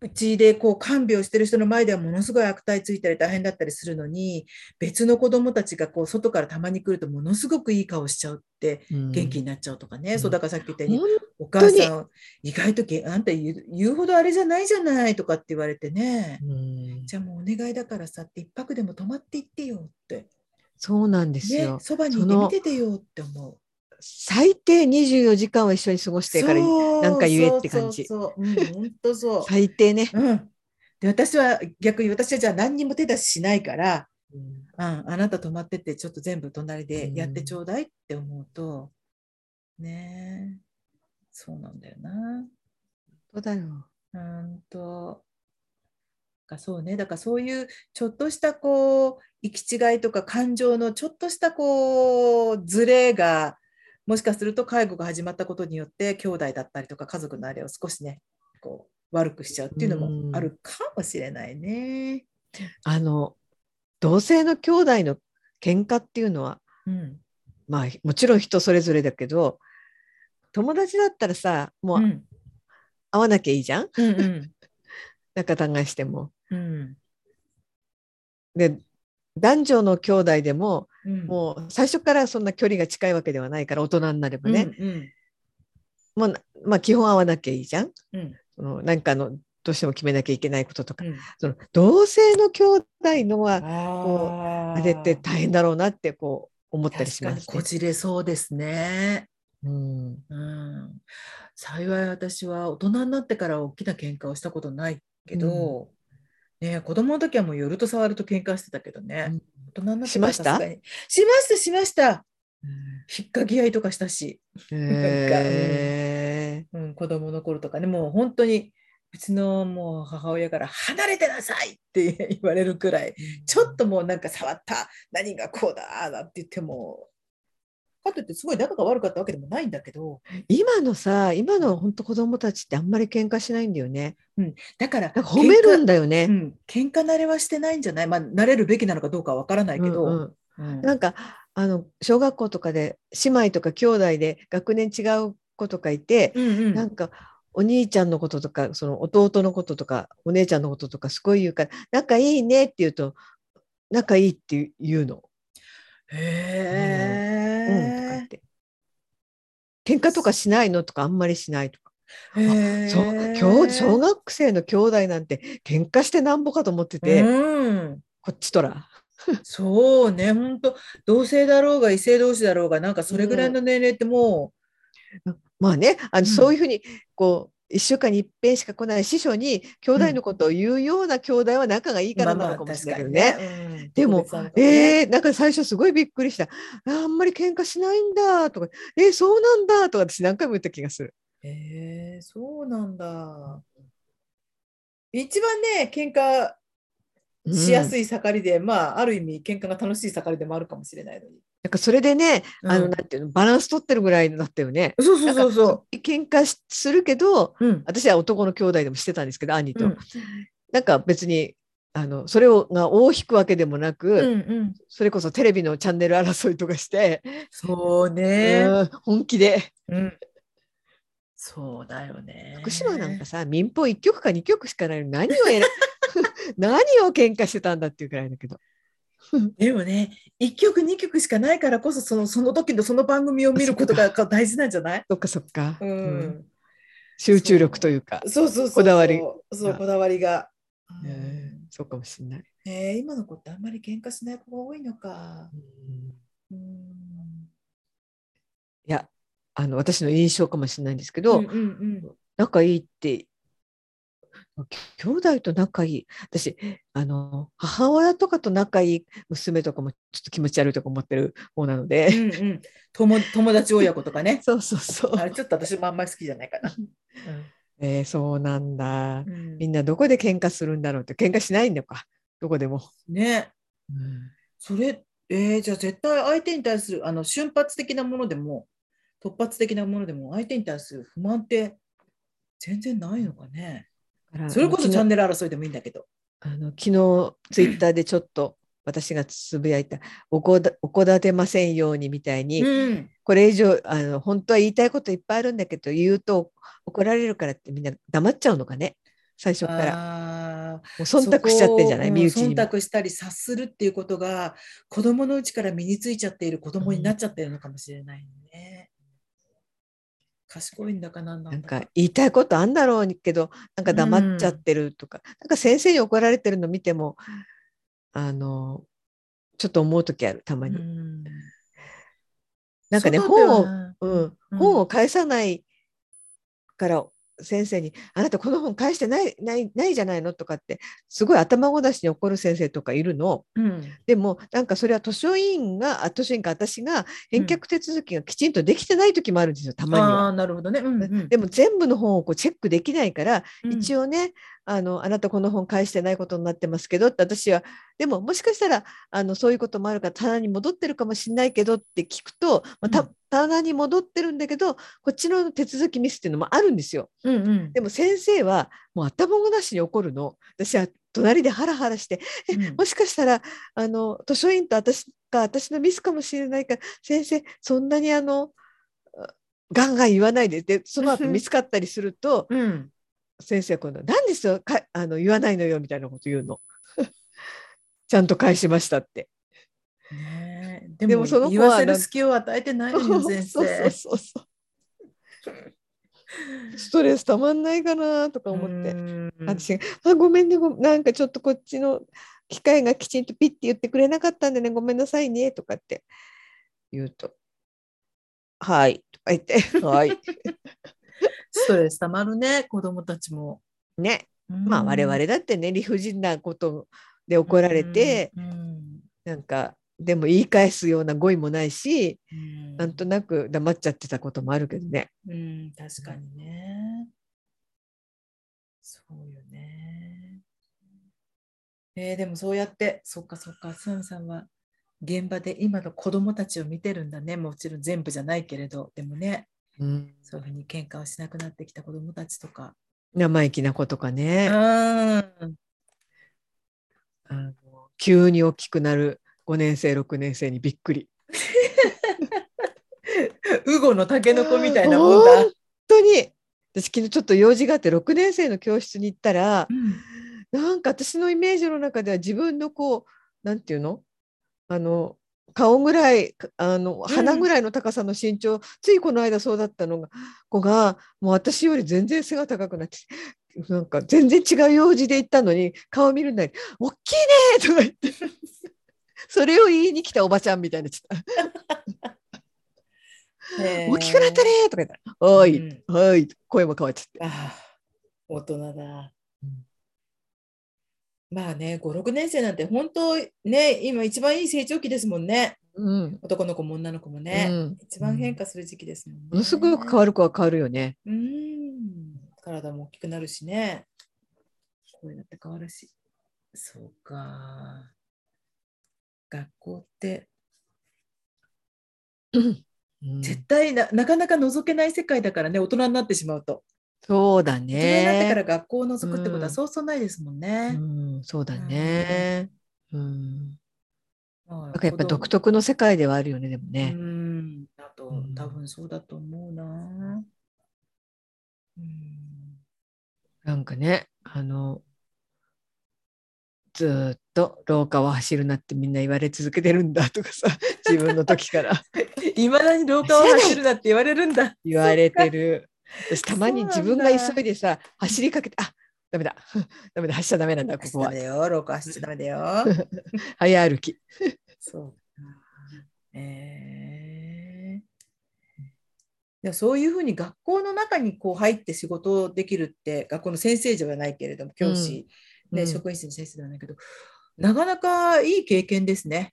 うちでこう看病してる人の前ではものすごい悪態ついたり大変だったりするのに、別の子供たちがこう外からたまに来るとものすごくいい顔しちゃうってうん元気になっちゃうとかね。うんそうだからさっき言ったように、本お母さん、意外とげあんた言うほどあれじゃないじゃないとかって言われてね。うんじゃあもうお願いだからさって一泊でも泊まっていってよって。そうなんですねよ。、そばにいて見ててよって思う。最低24時間は一緒に過ごしてからなんか言えって感じそう本当そう。最低ね。うん。で、私は逆に私はじゃあ何にも手出ししないから、うん、あなた泊まってってちょっと全部隣でやってちょうだいって思うと、ねえ、そうなんだよな。そうだよ。うんと。かそうね、だからそういうちょっとしたこう行き違いとか感情のちょっとしたこうズレがもしかすると介護が始まったことによって兄弟だったりとか家族のあれを少しねこう悪くしちゃうっていうのもあるかもしれないね。あの同性の兄弟の喧嘩っていうのはうん。まあもちろん人それぞれだけど友達だったらさもううん。会わなきゃいいじゃん？うんうん。仲違いしても。うん。で男女の兄弟でもうん。もう最初からそんな距離が近いわけではないから大人になればね、うんもうなまあ基本会わなきゃいいじゃん。うん。そのなんかのどうしても決めなきゃいけないこととか、うん。その同性の兄弟のはああれって大変だろうなってこう思ったりし確かにますね。こじれそうですね。うん。うん、幸い私は大人になってから大きな喧嘩をしたことないけど、ね、子供の時はもう寄ると触ると喧嘩してたけどね、うん。大人になってしました？しましたしました。引っかき合いとかしたし、へー。うん、子供の頃とかね。もう本当にうちのもう母親から離れてなさいって言われるくらい。ちょっともうなんか触った。何がこうだなんて言ってもかといってすごい仲が悪かったわけでもないんだけど。今のさ今の本当子供たちってあんまり喧嘩しないんだよね。だから褒めるんだ、だよね。うん、喧嘩慣れはしてないんじゃない？まあ慣れるべきなのかどうかはわからないけど、うんうん。うん。なんかあの小学校とかで姉妹とか兄弟で学年違う子とかいて、うんうん。なんかお兄ちゃんのこととかその弟のこととかお姉ちゃんのこととかすごい言うから仲いいねって言うと仲いいって言うの。へうんとか言えって。喧嘩とかしないのとかあんまりしないとか。そう兄小学生の兄弟なんて喧嘩してなんぼかと思ってて、うん、こっちとら。そうね本当同性だろうが異性同士だろうがなんかそれぐらいの年齢ってもまあねあの、うん。そういうふうにこう1週間に一遍しか来ない師匠に兄弟のことを言うような兄弟は仲がいいからなのかもしれないけどね。うんでも特別なのかもねえー、なんか最初すごいびっくりした。ああんまり喧嘩しないんだとか、えー、そうなんだとか私何回も言った気がする。へえそうなんだ。一番ね喧嘩しやすい。い盛りで、まあある意味喧嘩が楽しい盛りでもあるかもしれないのに。なんかそれでね、あのうんなんていうのバランス取ってるぐらいだったよね。そうそうそうそ喧嘩しするけど、う。うん。私は男の兄弟でもしてたんですけど兄と、うんなんか別にあのそれをが大引くわけでもなく、うんうん。それこそテレビのチャンネル争いとかして、そうね。うん本気でうん。そうだよね。福島なんかさ民放1曲か2曲しかないのに何を 何を喧嘩してたんだっていうくらいだけど。でもね、1曲2曲しかないからこそそのその時のその番組を見ることが大事なんじゃない？そっかそっか、ううんん。集中力というか。そうそうそう。こだわりそう、こだわりが。うんえーそうかもしれない。えー今の子ってあんまり喧嘩しない子が多いのか。うんいやあの私の印象かもしれないんですけど、うんうんうん仲いいって兄弟と仲いい。私あの母親とかと仲いい娘とかもちょっと気持ち悪いとか思ってる方なので、うんうん。友友達親子とかね。そうそうそう。あれちょっと私もあんまり好きじゃないかな。えーそうなんだ。うん。みんなどこで喧嘩するんだろうって。喧嘩しないんだか。どこでも、ね、うん。それ、えーじゃあ絶対相手に対するあの瞬発的なものでも突発的なものでも相手に対する不満って全然ないのかね。それこそチャンネル争いでもいいんだけど。あの昨日ツイッターでちょっと私がつぶやいた「おこだおこだてませんように」みたいに、うん、これ以上あの本当は言いたいこといっぱいあるんだけど言うと怒られるからってみんな黙っちゃうのかね？最初から。もう忖度しちゃってんじゃない？身内にも。忖度したり察するっていうことが子供のうちから身についちゃっている子供になっちゃってるのかもしれないね。賢いんだかなんだなんか。か言いたいことあんだろうけどなんか黙っちゃってるとか、なんか先生に怒られてるの見てもあのちょっと思う時あるたまに。うん。なんかね本をうん。本を返さないから先生に「あなたこの本返してないないないじゃないの?」とかってすごい頭ごなしに怒る先生とかいるの。うんでもなんかそれは図書委員があ図書委員か私が返却手続きがきちんとできてない時もあるんですよたまにあは。あなるほどね。うんうんでも全部の本をこうチェックできないから、うん一応ねあのあなたこの本返してないことになってますけどって私はでももしかしたらあのそういうこともあるから棚に戻ってるかもしれないけどって聞くと、まあ棚に戻ってるんだけどこっちの手続きミスっていうのもあるんですよ。うんうんでも先生はもう頭ごなしに怒るの。私は隣でハラハラしてうんもしかしたらあの図書委員と私が私のミスかもしれないから先生そんなにあのあガンガン言わないででその後 見つかったりするとうん先生は今度「何ですよかあの言わないのよ」みたいなこと言うの。ちゃんと返しましたって。ねえでもでもその子言はわせる隙を与えてないのよ先そうそう生。そうそう。ストレスたまんないかなとか思って。うん私があごめんねごなんかちょっとこっちの機械がきちんとピッて言ってくれなかったんでねごめんなさいねとかって言うと「はい」とか言って「はいストレスたまるね子供たちも。」ねまあ我々だってね理不尽なことで怒られて、うんなんかでも言い返すような語彙もないし、うんなんとなく黙っちゃってたこともあるけどね。うん、確かにね。そうよね。えーでもそうやって、そっかそっか、スナミさんは現場で今の子供たちを見てるんだね。もちろん全部じゃないけれど、でもね、うん、そういうふうに喧嘩をしなくなってきた子供たちとか。生意気な子とかうね、ん。あの急に大きくなる5年生6年生にびっくり。ウゴのタケノコみたいなもんだ。本当に私昨日ちょっと用事があって6年生の教室に行ったらうんなんか私のイメージの中では自分のこうなんていうの？あの顔ぐらいかあの鼻ぐらいの高さの身長、ついこの間そうだったのが子がもう私より全然背が高くなってなんか全然違う用事で行ったのに顔見るなり「大きいね!」とか言って それを言いに来たおばちゃんみたいなちょっ大きくなったね!」とか言ったら「おい、うんおい」声も変わっちゃって。大人だ。うんまあね、5、6年生なんて本当ね、今一番いい成長期ですもんね。うん男の子も女の子もね。うん一番変化する時期ですもんね。ものすごく変わる子は変わるよね。うん。体も大きくなるしね。声だって変わるし。そうか。学校ってうん絶対な,、なかなか覗けない世界だからね、大人になってしまうと。そうだ大人になってからね。学校を覗くってことうんはそうそうないですもんうね。ん、そうだね。うん。ななんかやっぱ独特の世界ではあるよね、でもうね。ん、だと、うん多分そうだと思うな。うん、なんかね、あの、ずーっと廊下を走るなってみんな言われ続けてるんだとかさ、自分の時から いまだに廊下を走るなって言われるんだ。言われてる。私たまに自分が急いでさ、走りかけて、あダメだ、ダメだ、走っちゃダメなんだ、ここは。だよ、廊下走っちゃダメだよ。早歩き。そうか。えー、でそういうふうに学校の中にこう入って仕事できるって学校の先生じゃないけれども教師、ねうん職員室の先生ではないけどなかなかいい経験ですね。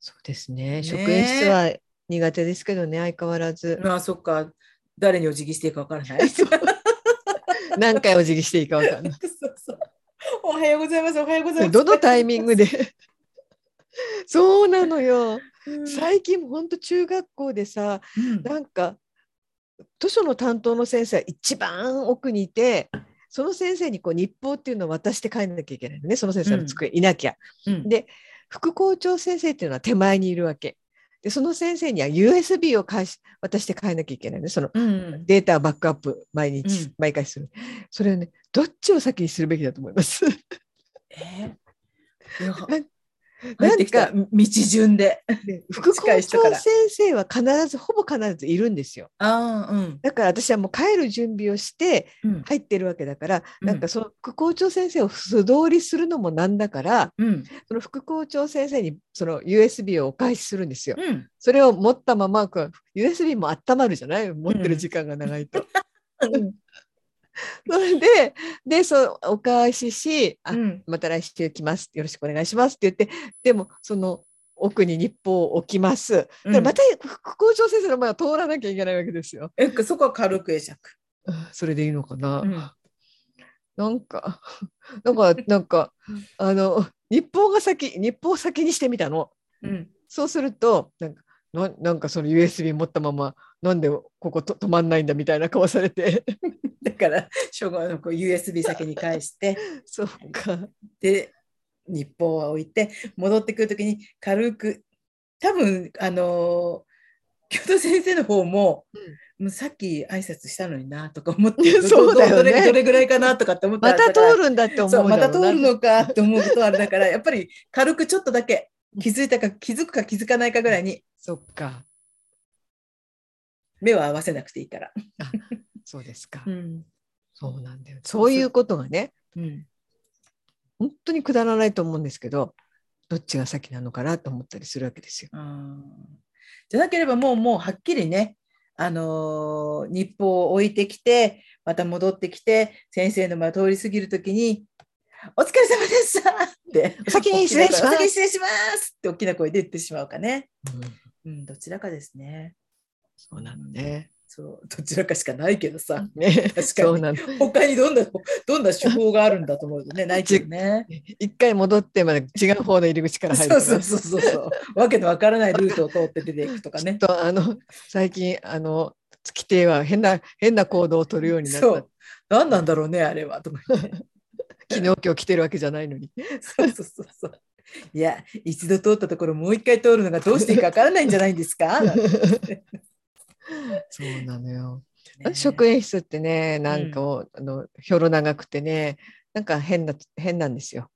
そうですね。ね職員室は苦手ですけどね、相変わらず。まあそっか誰にお辞儀していいかわからない。何回お辞儀していいかわかんない。そうそうおはようございますおはようございます。どのタイミングで？そうなのよ。うん最近本当中学校でさ、うんなんか図書の担当の先生は一番奥にいて、その先生にこう日報っていうのを渡して帰んなきゃいけないのね、その先生の机、いなきゃ。うんで副校長先生っていうのは手前にいるわけ。でその先生には USB を返し渡して帰んなきゃいけないね。そのうんデータバックアップ毎日、うん毎回する。それをね、どっちを先にするべきだと思います。え なん道順で。で 副校長先生は必ずほぼ必ずいるんですよ。ああうん。だから私はもう帰る準備をしてうん。入ってるわけだから、うん。なんかその副校長先生を素通りするのもなんだからうん。その副校長先生にその USB をお返しするんですよ。うん。それを持ったまま USB も温まるじゃない？持ってる時間が長いと。うん それででそうお返ししあ、うんまた来週来ますよろしくお願いしますって言ってでもその奥に日報を置きます。だからまた副校長先生の前を通らなきゃいけないわけですよ。えそこは軽く会釈。うんそれでいいのかな。うん なんか、なんか、なんか、あの、日報が先、日報を先にしてみたの。うんそうすると、なんか、ななんかその USB 持ったまま、なんでここと止まんないんだみたいな顔されて、だから小学のこう USB 先に返して。そうか。で日報は置いて戻ってくるときに軽く多分あのー教頭先生の方も、もうさっき挨拶したのになとか思ってど そうだよね。どどれどれぐらいかなとかって思ってまたる通るんだって思うそうまた通るのかと思うことはあれだからやっぱり軽くちょっとだけ気づいたか気づくか気づかないかぐらいにそっか。目を合わせなくていいから。そうですか。うんそうなんだよ。そういうことがね、うん本当にくだらないと思うんですけど、どっちが先なのかなと思ったりするわけですよ。じゃなければもうもうはっきりね、あのー日報を置いてきてまた戻ってきて先生の前を通り過ぎるときに「お疲れ様でした!」ってお先に失礼しますお先に失礼しますって大きな声で言ってしまうかね。うんうん、どちらかですね。そうなのね。そうどちらかしかないけどさね、確かに。他にどんなどんな手法があるんだと思うとねないけどね。一回戻ってまで違う方の入り口から入るそうそうそうそうそう。わけのわからないルートを通って出ていくとかね。とあの最近あの月亭は変な変な行動を取るようになったそう。何なんだろうね、あれは。とか。昨日今日来てるわけじゃないのにそうそうそうそう。いや、一度通ったところもう一回通るのがどうしていいかわからないんじゃないんですか？そうなのよ、ね。職員室ってねなんかもう、あのひょろ長くてねなんか変な変なんですよ。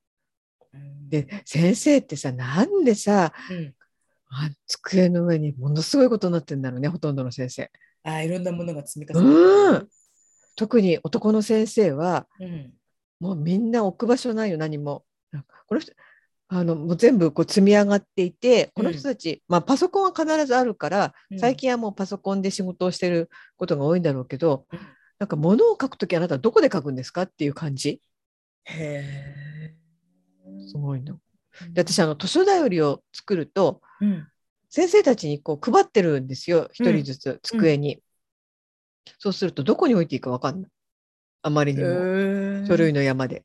うん。で先生ってさなんでさうん。あ机の上にものすごいことになってんだろうねほとんどの先生。あいろんなものが積み重なって特に男の先生はもうみんな置く場所ないよ何も。この人あのもう全部こう積み上がっていてこの人たち、まあ、パソコンは必ずあるからうん。最近はもうパソコンで仕事をしてることが多いんだろうけど、うん。なんか物を書くときあなたはどこで書くんですかっていう感じ？へすごいの。え。で私あの図書だよりを作るとうん。先生たちにこう配ってるんですよ一人ずつ机に。そうするとどこに置いていいか分かんない。あまりにも。書書類の山で。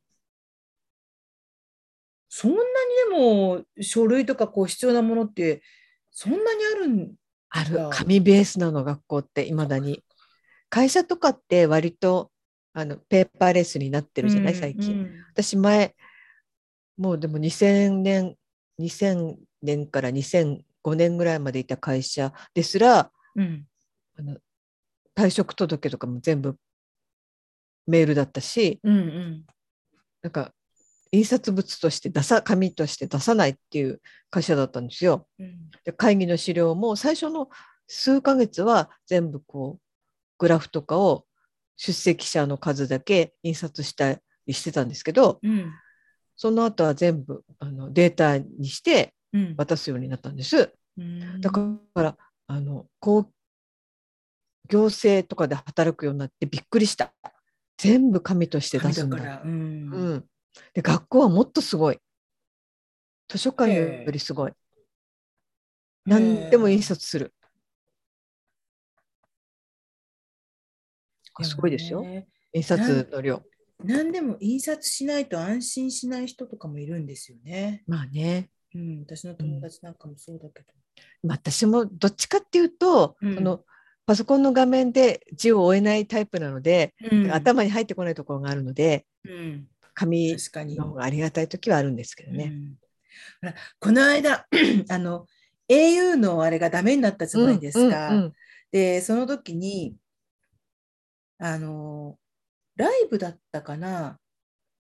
そんなも書類とかこう必要なものってそんなにあるんある。あ紙ベースなの学校っていまだに。会社とかって割とあのペーパーレスになってるじゃない、最近、うん。私前もうでも2000年2000年から2005年ぐらいまでいた会社ですらうん。あの退職届とかも全部メールだったしうんうん。なんか印刷物として出さ紙として出さないっていう会社だったんですよ。うん。で会議の資料も最初の数ヶ月は全部こうグラフとかを出席者の数だけ印刷したりしてたんですけどうんその後は全部あのデータにしてうん。渡すようになったんです。うん。だからあの行政とかで働くようになってびっくりした。全部紙として出すんだ。だから、うん。うん、で学校はもっとすごい。図書館よりすごい。何でも印刷する。すごいですよ。ね印刷の量。何でも印刷しないと安心しない人とかもいるんですよね。まあね。うん、私の友達なんかもそうだけど。まあ私もどっちかっていうと、うん。あのパソコンの画面で字を追えないタイプなので、うん。頭に入ってこないところがあるのでうん、紙確かに。の方がありがたい時はあるんですけどね。うん。ほらこの間 あの au のあれがダメになったじゃないですか。うんうんでその時にあのライブだったかな。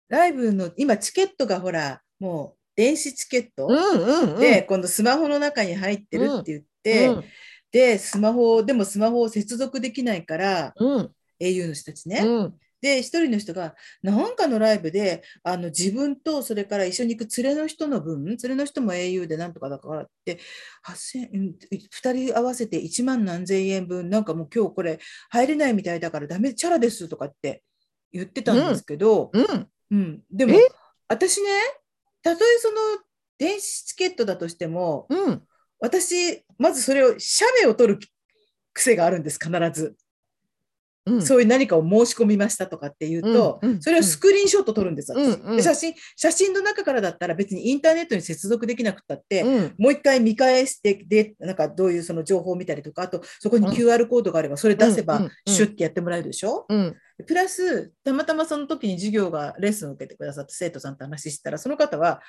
ライブの今チケットがほらもう電子チケット、うんうんうん。で今度スマホの中に入ってるって言って、うん。でスマホでもスマホを接続できないからうん。au の人たちね、うんで一人の人がなんかのライブであの自分とそれから一緒に行く連れの人の分連れの人も au でなんとかだからって8000うん2人合わせて1万何千円分なんかもう今日これ入れないみたいだからダメチャラですとかって言ってたんですけど、うん。うん。でもえ？私ねたとえその電子チケットだとしてもうん。私まずそれを写メを撮る癖があるんです必ず。うん。そういう何かを申し込みましたとかっていうと、それをスクリーンショット撮るんです、私。う写真。写真の中からだったら別にインターネットに接続できなくったって、うん。もう一回見返してで、なんかどういうその情報を見たりとか、あとそこにうん。QR コードがあれば、それ出せばシュッてやってもらえるでしょ、うん。プラス、たまたまその時に授業がレッスンを受けてくださった生徒さんと話したら、その方は、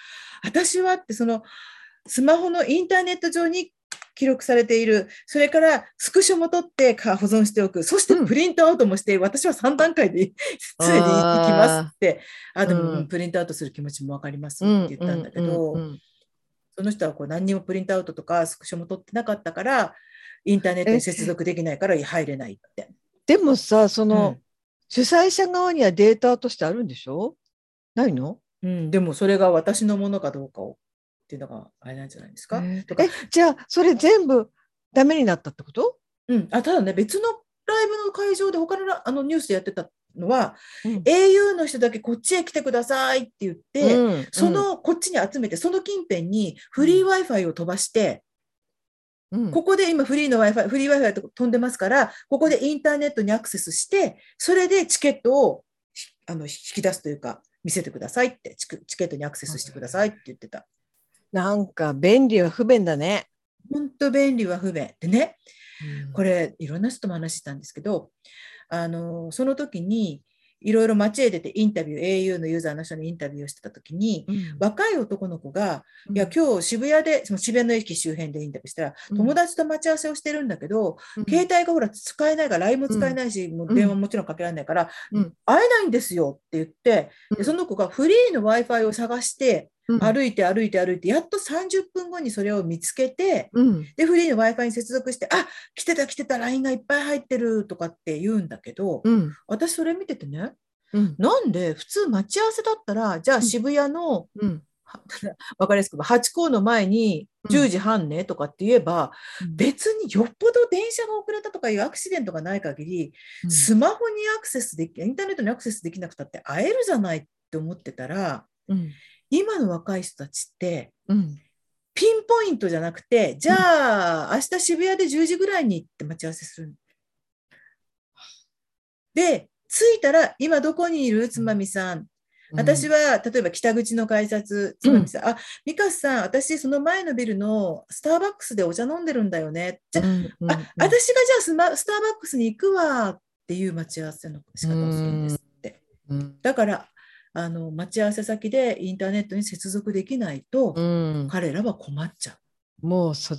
私はってそのスマホのインターネット上に記録されている、それからスクショも取ってか保存しておく、そしてうん。プリントアウトもして、私は3段階で 常に行きますって、あでも、うん。うんプリントアウトする気持ちも分かりますうん。って言ったんだけど、うんうんその人はこう何にもプリントアウトとかスクショも取ってなかったから、インターネットに接続できないから入れないって。でもさその、うん。主催者側にはデータとしてあるんでしょ？ないの？うん、でもそれが私のものかどうかをっていうのがあれなんじゃないですか？えとか。じゃあそれ全部ダメになったってこと、うん、あただね別のライブの会場で他のラあのニュースでやってたのは、うん。au の人だけこっちへ来てくださいって言って、うん。そ、のこっちに集めてその近辺にフリー Wi-Fi を飛ばして、うん。ここで今フリーの Wi-Fi フリー Wi-Fi と飛んでますからここでインターネットにアクセスしてそれでチケットをひあの引き出すというか見せてくださいってチクチケットにアクセスしてくださいって言ってた。なんか便利は不便だね。本当便利は不便。でねこれ、れいろんな人とも話したんですけどあのその時にいろいろ街へ出てインタビュー au のユーザーの人にインタビューをしてた時にうん。若い男の子がうん。いや今日渋谷でその渋谷の駅周辺でインタビューしたらうん。友達と待ち合わせをしてるんだけど、うん。携帯がほら使えないから LINE も使えないし、もう電話ももちろんかけられないから、うん。会えないんですよって言ってうん。でその子がフリーの w i f i を探してうん歩いて歩いて歩いてやっと30分後にそれを見つけてうん。でフリーの w i f i に接続してあ来てた来てた LINE がいっぱい入ってるとかって言うんだけど、うん。私それ見ててねうん。なんで普通待ち合わせだったらじゃあ渋谷の、うん。はわかりやすくハチ公の前に10時半ねとかって言えば、別によっぽど電車が遅れたとかいうアクシデントがない限り、うん。スマホにアクセスできインターネットにアクセスできなくたって会えるじゃないって思ってたらうん今の若い人たちってうん。ピンポイントじゃなくてじゃあ明日渋谷で10時ぐらいに行って待ち合わせする。で着いたら今どこにいる？つまみさん。私は例えば北口の改札、つまみさん、あミカスさん、私、その前のビルのスターバックスでお茶飲んでるんだよね。じゃあ、うんうん。あ私がじゃあスマスターバックスに行くわっていう待ち合わせの仕方をするんですって。うん。だからあの、待ち合わせ先でインターネットに接続できないと、うん彼らは困っちゃう。もうそ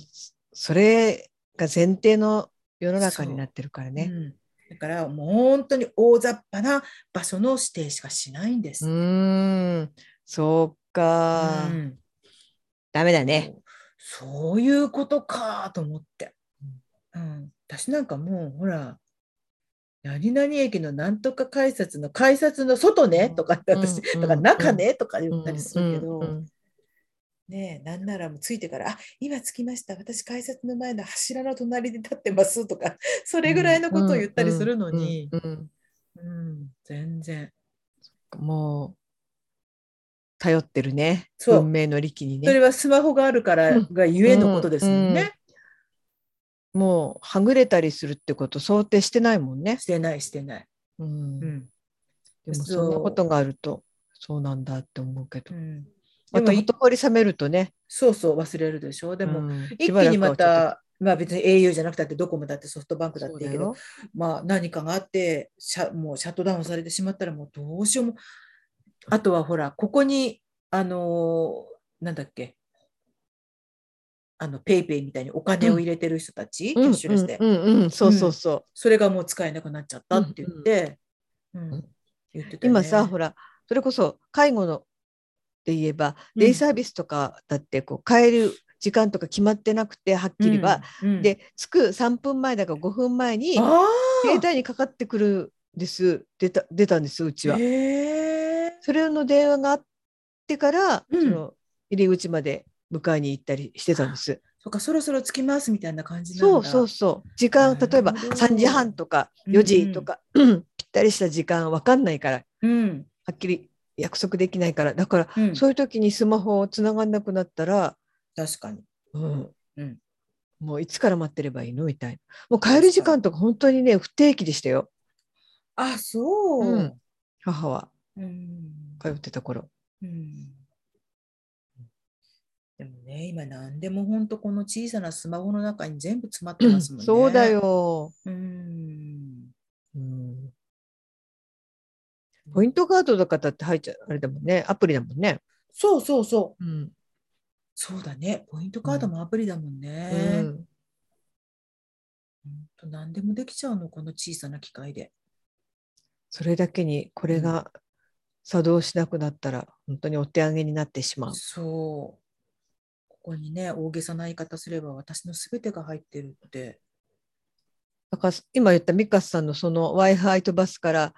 それが前提の世の中になってるからね。うんだからもう本当に大雑把な場所の指定しかしないんです。うーん、そうか、うんダメだね。そうそういうことかと思って、うん、私なんかもうほら何々駅のなんとか改札の改札の外ねとかって私、うん。だから中ね？とか言ったりするけど、ねえ、なんならもう着いてから、あ今着きました、私、改札の前の柱の隣で立ってますとか、それぐらいのことを言ったりするのに、全然。もう頼ってるね。そう。文明の利器にね。それはスマホがあるからうんがゆえのことですもんね。もうはぐれたりするってこと想定してないもんね、してない、してない。うん。うん。でもそんなことがあるとそうなんだって思うけど、うん。でもほとぼり冷めるとね。そうそう、忘れるでしょ。でも、うん。一気にまた、まあ別に au じゃなくたってドコモだってソフトバンクだっていいけどまあ何かがあってシャ、もうシャットダウンされてしまったらもうどうしようも。あとはほら、ここに、あのーなんだっけ、あの、ペイペイみたいにお金を入れてる人たち、キャッシュレスで、そうそうそう。それがもう使えなくなっちゃったって言って、うんうん言ってたね。今さ、ほら、それこそ介護のって言えば、うん。デイサービスとかだってこう帰る時間とか決まってなくて、はっきりは。、で、着く3分前だか5分前に、あ携帯にかかってくるんです。出た出たんです、うちあ、は。それの電話があってから、うん。その入り口まで迎えに行ったりしてたんです。そっか、そろそろ着きますみたいな感じなんだ。そうそうそう。時間、例えば3時半とかうん4時とか、ぴったりした時間わかんないから、うん。はっきり約束できないから。だから、うん、そういう時にスマホつながんなくなったら、確かに。うんうんもういつから待ってればいいの？みたいな。もう帰る時間とか本当にね、不定期でしたよ。あ、そう。うん母はうん通ってた頃。うんでもね、今何でも本当この小さなスマホの中に全部詰まってますもんね。そうだ。よ。うん。うんポイントカードとかだって入っちゃう、あれだもんね、アプリだもんね。そうそうそう。うん。そうだね。ポイントカードもアプリだもんね。うん本当何でもできちゃうの、この小さな機械で。それだけにこれが作動しなくなったら、本当にお手上げになってしまう。そう。ここにね、大げさな言い方すれば、私のすべてが入ってるって。だから今言ったミカスさんのその Wi-Fi 飛ばすから、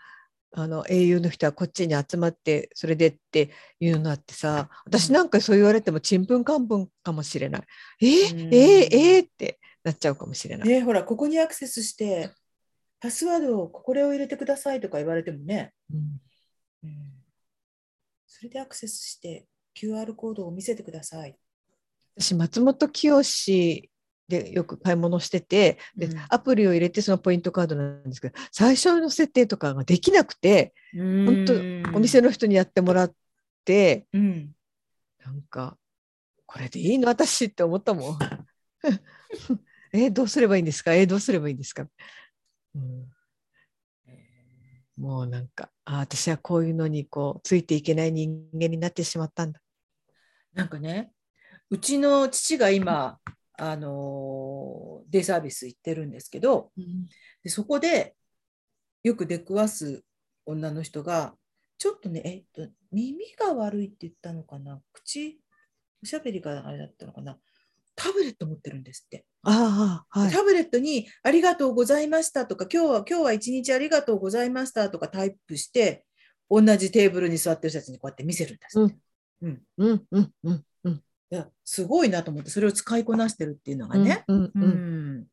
あの au の人はこっちに集まってそれでっていうのあってさ私なんかそう言われてもちんぷんかんぷんかもしれない。え？ー、うんえ？ー、え？ー、ってなっちゃうかもしれない。ね、ほら、ここにアクセスして、パスワードをこれを入れてくださいとか言われてもね、うんうん、それでアクセスして QR コードを見せてください。私松本清でよく買い物しててで、うん。アプリを入れてそのポイントカードなんですけど最初の設定とかができなくて本当お店の、の人にやってもらってうん、なんかこれでいいの私って思ったもん。えどうすればいいんですか？えどうすればいいんですか、うん、もうなんかあ私はこういうのにこうついていけない人間になってしまったんだ。なんかね、うちの父が今、あのデイサービス行ってるんですけど、でそこでよく出くわす女の人が、ちょっとね、えっと、耳が悪いって言ったのかな、口、おしゃべりがあれだったのかな、タブレット持ってるんですって。ああはい。タブレットにありがとうございましたとか、今日は今日は一日ありがとうございましたとかタイプして、同じテーブルに座ってる人たちにこうやって見せるんですうん。うんうんうんいやすごいなと思って、それを使いこなしてるっていうのがね。うん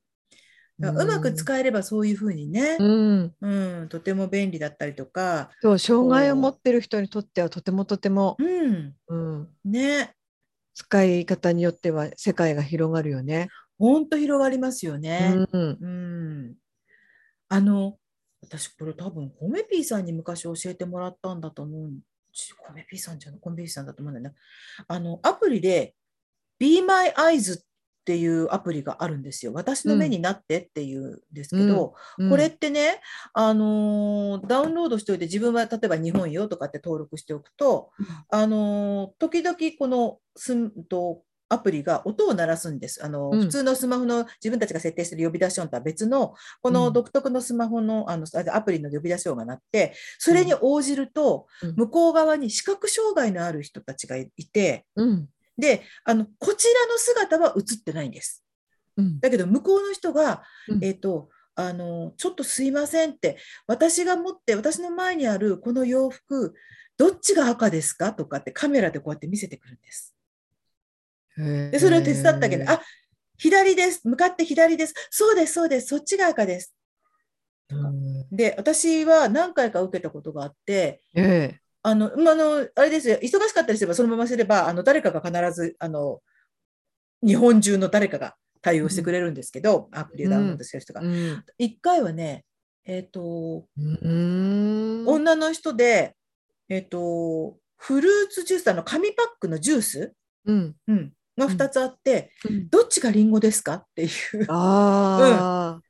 うまく使えればそういうふうにね、うん、うん、とても便利だったりとか、そう障害を持ってる人にとってはとてもとても、うん、うん、ね、使い方によっては世界が広がるよね。ほんと広がりますよね。うん。うん、あの、私これ多分コメピーさんに昔教えてもらったんだと思うんちコメピーさんじゃないコメピーさんだと思うんだよね。あの、アプリで Be My Eyes っていうアプリがあるんですよ。私の目になってっていうんですけど、うんこれってね、あのーダウンロードしておいて自分は例えば日本よとかって登録しておくと、あのー時々このすんとアプリが音を鳴らすんです。あのうん。普通のスマホの自分たちが設定している呼び出し音とは別の、この独特のスマホのあのあアプリの呼び出し音が鳴って、それに応じると、うん。向こう側に視覚障害のある人たちがいて、うん。であのこちらの姿は映ってないんです。うん。だけど向こうの人が、うん。えっ、と、あの、ちょっとすいませんって、私が持って、私の前にあるこの洋服、どっちが赤ですか？とかってカメラでこうやって見せてくるんです。でで、それを手伝ったけど、あ、左です。向かって左です。そうです、そうです。そっちが赤です。で、私は何回か受けたことがあって、ええあの、まあ、あの、あれですよ、忙しかったりすれば、そのまますれば、あの、誰かが必ず、あの、日本中の誰かが対応してくれるんですけど、アプリをダウンロードしてる人が。うん一回はね、えっ、と、うん女の人で、えっ、と、フルーツジュース、あの、紙パックのジュース、うんうん、が2つあって、うんどっちがリンゴですかっていう。ああ、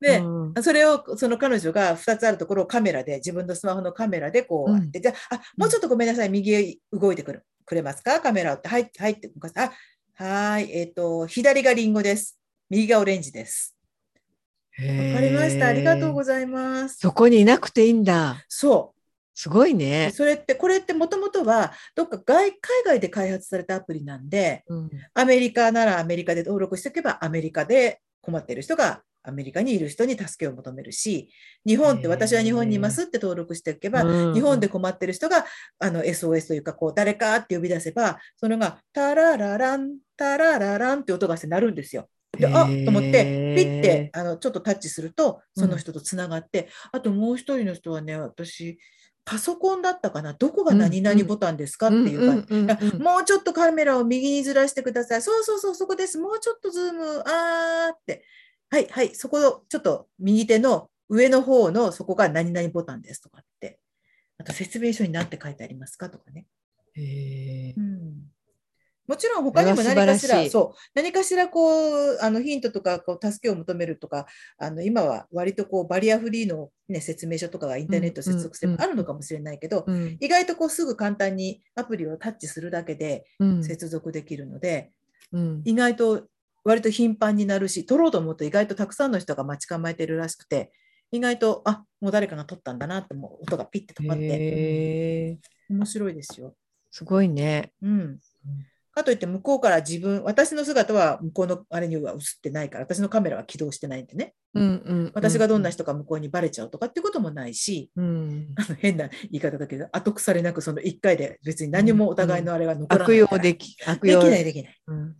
で、うんそれをその彼女が2つあるところをカメラで、自分のスマホのカメラでこううんやって、じゃあ、あもうちょっとごめんなさい、右へ動いてくるくれますか？カメラをって、はい、はいって。あ、はーい、えっ、と、左がリンゴです。右がオレンジです。わかりました。ありがとうございざいます。そこにいなくていいんだ。そう。すごいでね。それって、これってもともとは、どっか外海外で開発されたアプリなんで、うん。アメリカならアメリカで登録しておけば、アメリカで困っている人がアメリカにいる人に助けを求めるし、日本って私は日本にいますって登録しておけば、うん。日本で困っている人があの SOS というか、こう誰かって呼び出せば、それがタラララン、タララランって音がして鳴るんですよ。で、あと思って、ピッてあのちょっとタッチすると、その人とつながって、あともう一人の人はね、私、パソコンだったかな、どこが何々ボタンですか？っていう感じ。うんうんうんあもうちょっとカメラを右にずらしてください。そうそうそう、そこです。もうちょっとズーム。あーって。はい、はい、そこの、ちょっと右手の上の方のそこが何々ボタンですとかって。あと説明書に何て書いてありますか？とかね。へえうんもちろん他にも何かしら、そう、何かしらこう、あのヒントとかこう助けを求めるとか、あの今は割とこうバリアフリーの、ね、説明書とかがインターネット接続すればあるのかもしれないけど、うん。意外とこうすぐ簡単にアプリをタッチするだけでうん。接続できるので、うん。意外と割と頻繁になるし、取ろうと思うと意外とたくさんの人が待ち構えてるらしくて、意外と、あもう誰かが取ったんだなって、もう音がピッて止まって、面白いですよ。すごいね。うん。かといって向こうから自分、私の姿は向こうのあれには映ってないから、私のカメラは起動してないんでね、うんうん私がどんな人か向こうにバレちゃうとかってこともないし、うんあの変な言い方だけど、後腐れなくその1回で別に何もお互いのあれが残らな悪いから。用でき悪用できない、できない。うん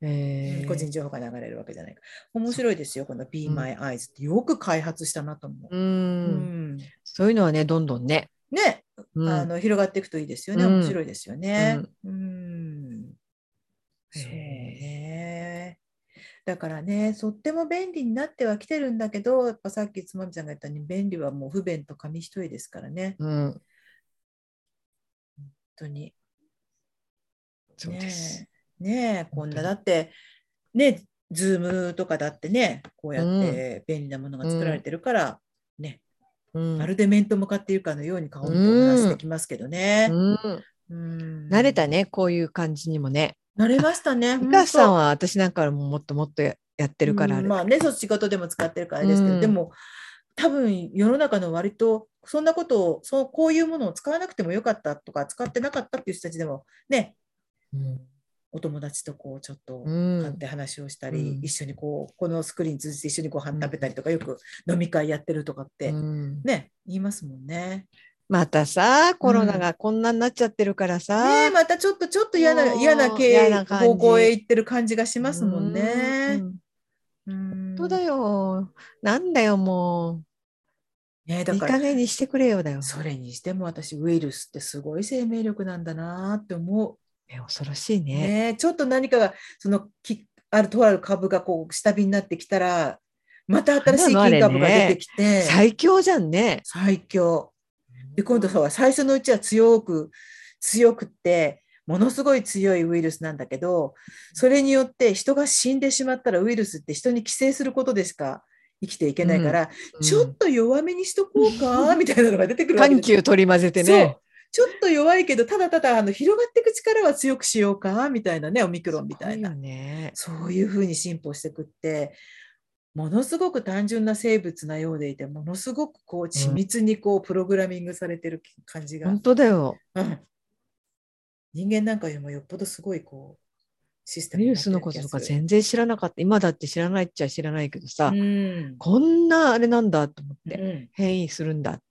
へえ個人情報が流れるわけじゃないから。面白いですよ、この Be My Eyes ってよく開発したなと思う。ううんんそういうのはねどんどんね。ね、うんあの広がっていくといいですよね。うん面白いですよね。うん。そうへね。だからね、とっても便利になってはきてるんだけど、やっぱさっきつまみさんが言ったように、便利はもう不便と紙一重ですからね。うん本当に。そうです。ねえ、ねえこんな、だって、ね、ズームとかだってね、こうやって便利なものが作られてるから、ね、うんまるで面と向かっているかのように顔とお話しできますけどね。うんうん慣れた。ねこういう感じにもね。慣れましたね。ミカさんはは私なんかももっともっとややってるから。まあね、そう仕事でも使ってるからあれですけど、うんでも、多分世の中の割と、そんなことをそう、こういうものを使わなくてもよかったとか、使ってなかったっていう人たちでも、ね、うんお友達とこうちょっとうん買って話をしたり、うん一緒にこうこのスクリーン通じて一緒にご飯食べたりとか、よく飲み会やってるとかって、うんね言いますもんね。またさコロナがこんなになっちゃってるからさ。ねえまたちょっとちょっと嫌な嫌な経嫌な感じ方向へ行ってる感じがしますもんうね。んうん本当だよ。なんだよもう。ねえだからいい加減にしてくれよだよ。それにしても私ウイルスってすごい生命力なんだなって思う。ね恐ろしいね。ねえちょっと何かがそのきあるとある株がこう下火になってきたらまた新しい金株が出てきて。最強じゃんね。最強。で、今度さ、最初のうちは強く、強くって、ものすごい強いウイルスなんだけど、それによって人が死んでしまったらウイルスって人に寄生することでしか？生きていけないから、うん。ちょっと弱めにしとこうか、みたいなのが出てくるわけ緩急取り混ぜてね。ちょっと弱いけど、ただただあの広がっていく力は強くしようか、みたいなね、オミクロンみたいな。ね。そういうふうに進歩していくって、ものすごく単純な生物なようでいて、ものすごくこう緻密にこうプログラミングされてる感じが、本当だよ。うん人間なんかよりもよっぽどすごいこうシステムウイルスのこととか全然知らなかった。今だって知らないっちゃ知らないけどさ、うんこんなあれなんだと思って、うん変異するんだって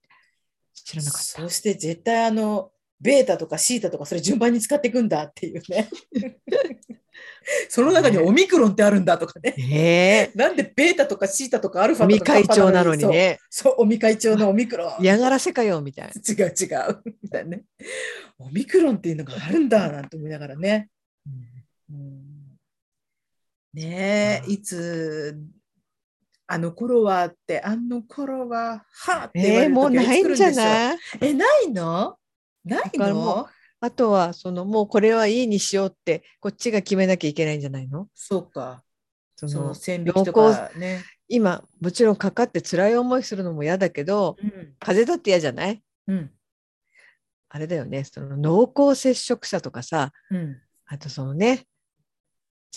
知らなかった。そして絶対あのベータとかシータとかそれ順番に使っていくんだっていうね。その中にオミクロンってあるんだとかね。ねなんでベータとかシータとかアルファとか会長なのにね。そう、尾身会長のオミクロン。嫌がらせかよみたいな。違う違う。みたいなね。オミクロンっていうのがあるんだなんて思いながらね。うんねえ、うんいつ、あの頃はって、あの頃は、はって言われえー、もうないんじゃない？え、ないの？ないの？あとはそのもうこれはいいにしようってこっちが決めなきゃいけないんじゃないの？そうか。そのその線引きと濃かね。今もちろんかかって辛い思いするのも嫌だけどうん。風邪だって嫌じゃない？うん。あれだよねその濃厚接触者とかさうん。あとそのね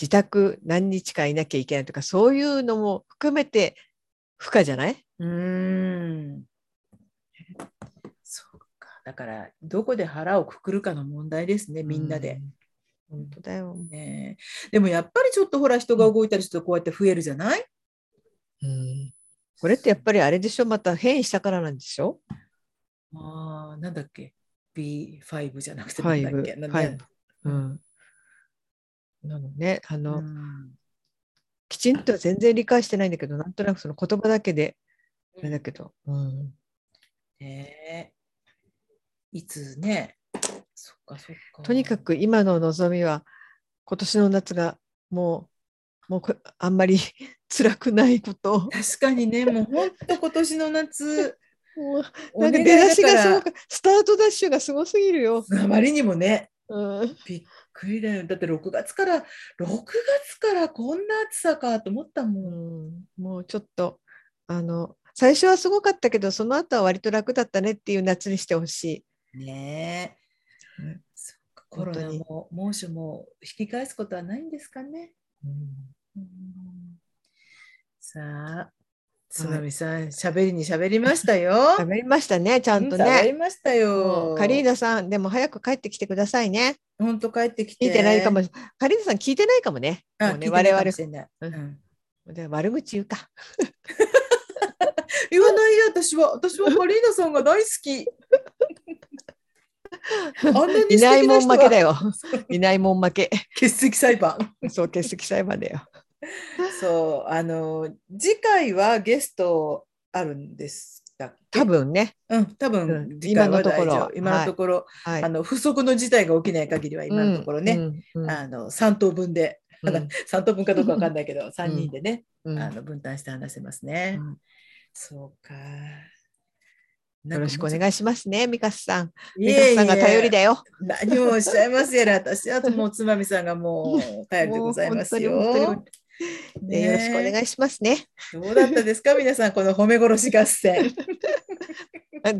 自宅何日かいなきゃいけないとかそういうのも含めて負荷じゃない？うーん。だから、どこで腹をくくるかの問題ですね、みんなで。。うん本当だよ。ねでもやっぱりちょっとほら人が動いたりするとこうやって増えるじゃない？うんこれってやっぱりあれでしょ？また変異したからなんでしょ？ああ、なんだっけ ?B5 じゃなくてなんだっけ？なんだ5うん。なのね、あの、うんきちんと全然理解してないんだけど、なんとなくその言葉だけで、あれだけど、うん。ねえいつね、そっかそっか。とにかく今の望みは、今年の夏がもう、もうこあんまり 辛くないことを。確かにね、もう本当今年の夏、もうおなんか出だしがすごく、スタートダッシュがすごすぎるよ。あまりにもね、うん、びっくりだよ。だって6月から、6月からこんな暑さかと思ったも。うんん、もうちょっと、あの、最初はすごかったけど、その後は割と楽だったねっていう夏にしてほしい。ねえ。うんそっかコロナ本も猛暑も引き返すことはないんですかね。うんうんさあ、つまみさん、喋りに喋りましたよ。喋りましたね、ちゃんとうん喋りね。ましたもよ。うカリーナさん、でも早く帰ってきてくださいね。本当帰ってきて。聞いてないかも。カリーナさん聞いてないかもね。もう我々。ううんんで悪口言うか。言わないよ、私は。私は カリーナさんが大好き。あんなにいないもん負けだよ。よ。いないもん負け。欠席裁判。そう、欠席裁判だよ。そう、あの、次回はゲストあるんです多分ね。うん、多う分今のところ今のところ、はい。あの不測の事態が起きない限りは今のところね、うん。うんあの3等分で、うん3等分かどうかわかんないけど、3人でね、うんあの分担して話せますね。うんそうか。よろしくおい願いしますね、ミカスさん。いミカスさんが頼りで。だよ。何をおっしゃいますやら、私はもうつまみさんがもう頼りでございますよ。ねよろしくお願いしますね。どうだったですか、皆さん、この褒め殺し合戦。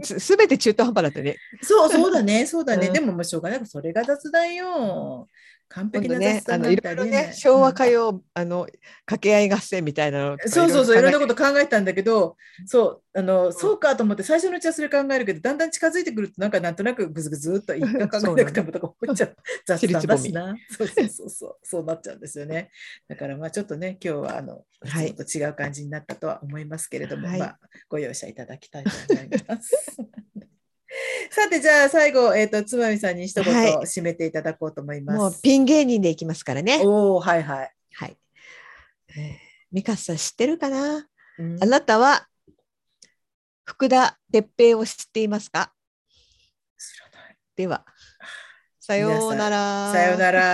すべて中途半端だったね。そう、そうだね、そうだね。うんでも、もうしょうがなく、それが雑談よ。完璧な雑、ねあのい談なんてろいろね、ありえない。昭和歌謡、あの掛け合い合戦みたいなのそうそうそう、いろんな考こと考えたんだけど、そう、あの、そうかと思って、最初のうちはそれ考えるけど、だんだん近づいてくると、なんかなんとなくぐずぐずっと一回考えなくてもとか思っちゃう。雑談だしな。そうそうそうそう、そうなっちゃうんですよね。だから、まあちょっとね、今日は、あの、いはいつもと違う感じになったとは思いますけれども、はいまあ、ご容赦いただきたいと思います。さて、じゃあ最後、えっ、と、つまみさんに一言はい締めていただこうと思いえもうます。ピン芸人でいきますからね。おおはいはい。はい。えーミカスさん知ってるかな？うんあなたは福田哲平を知っていますか？知らないでは、さようなら。さようなら。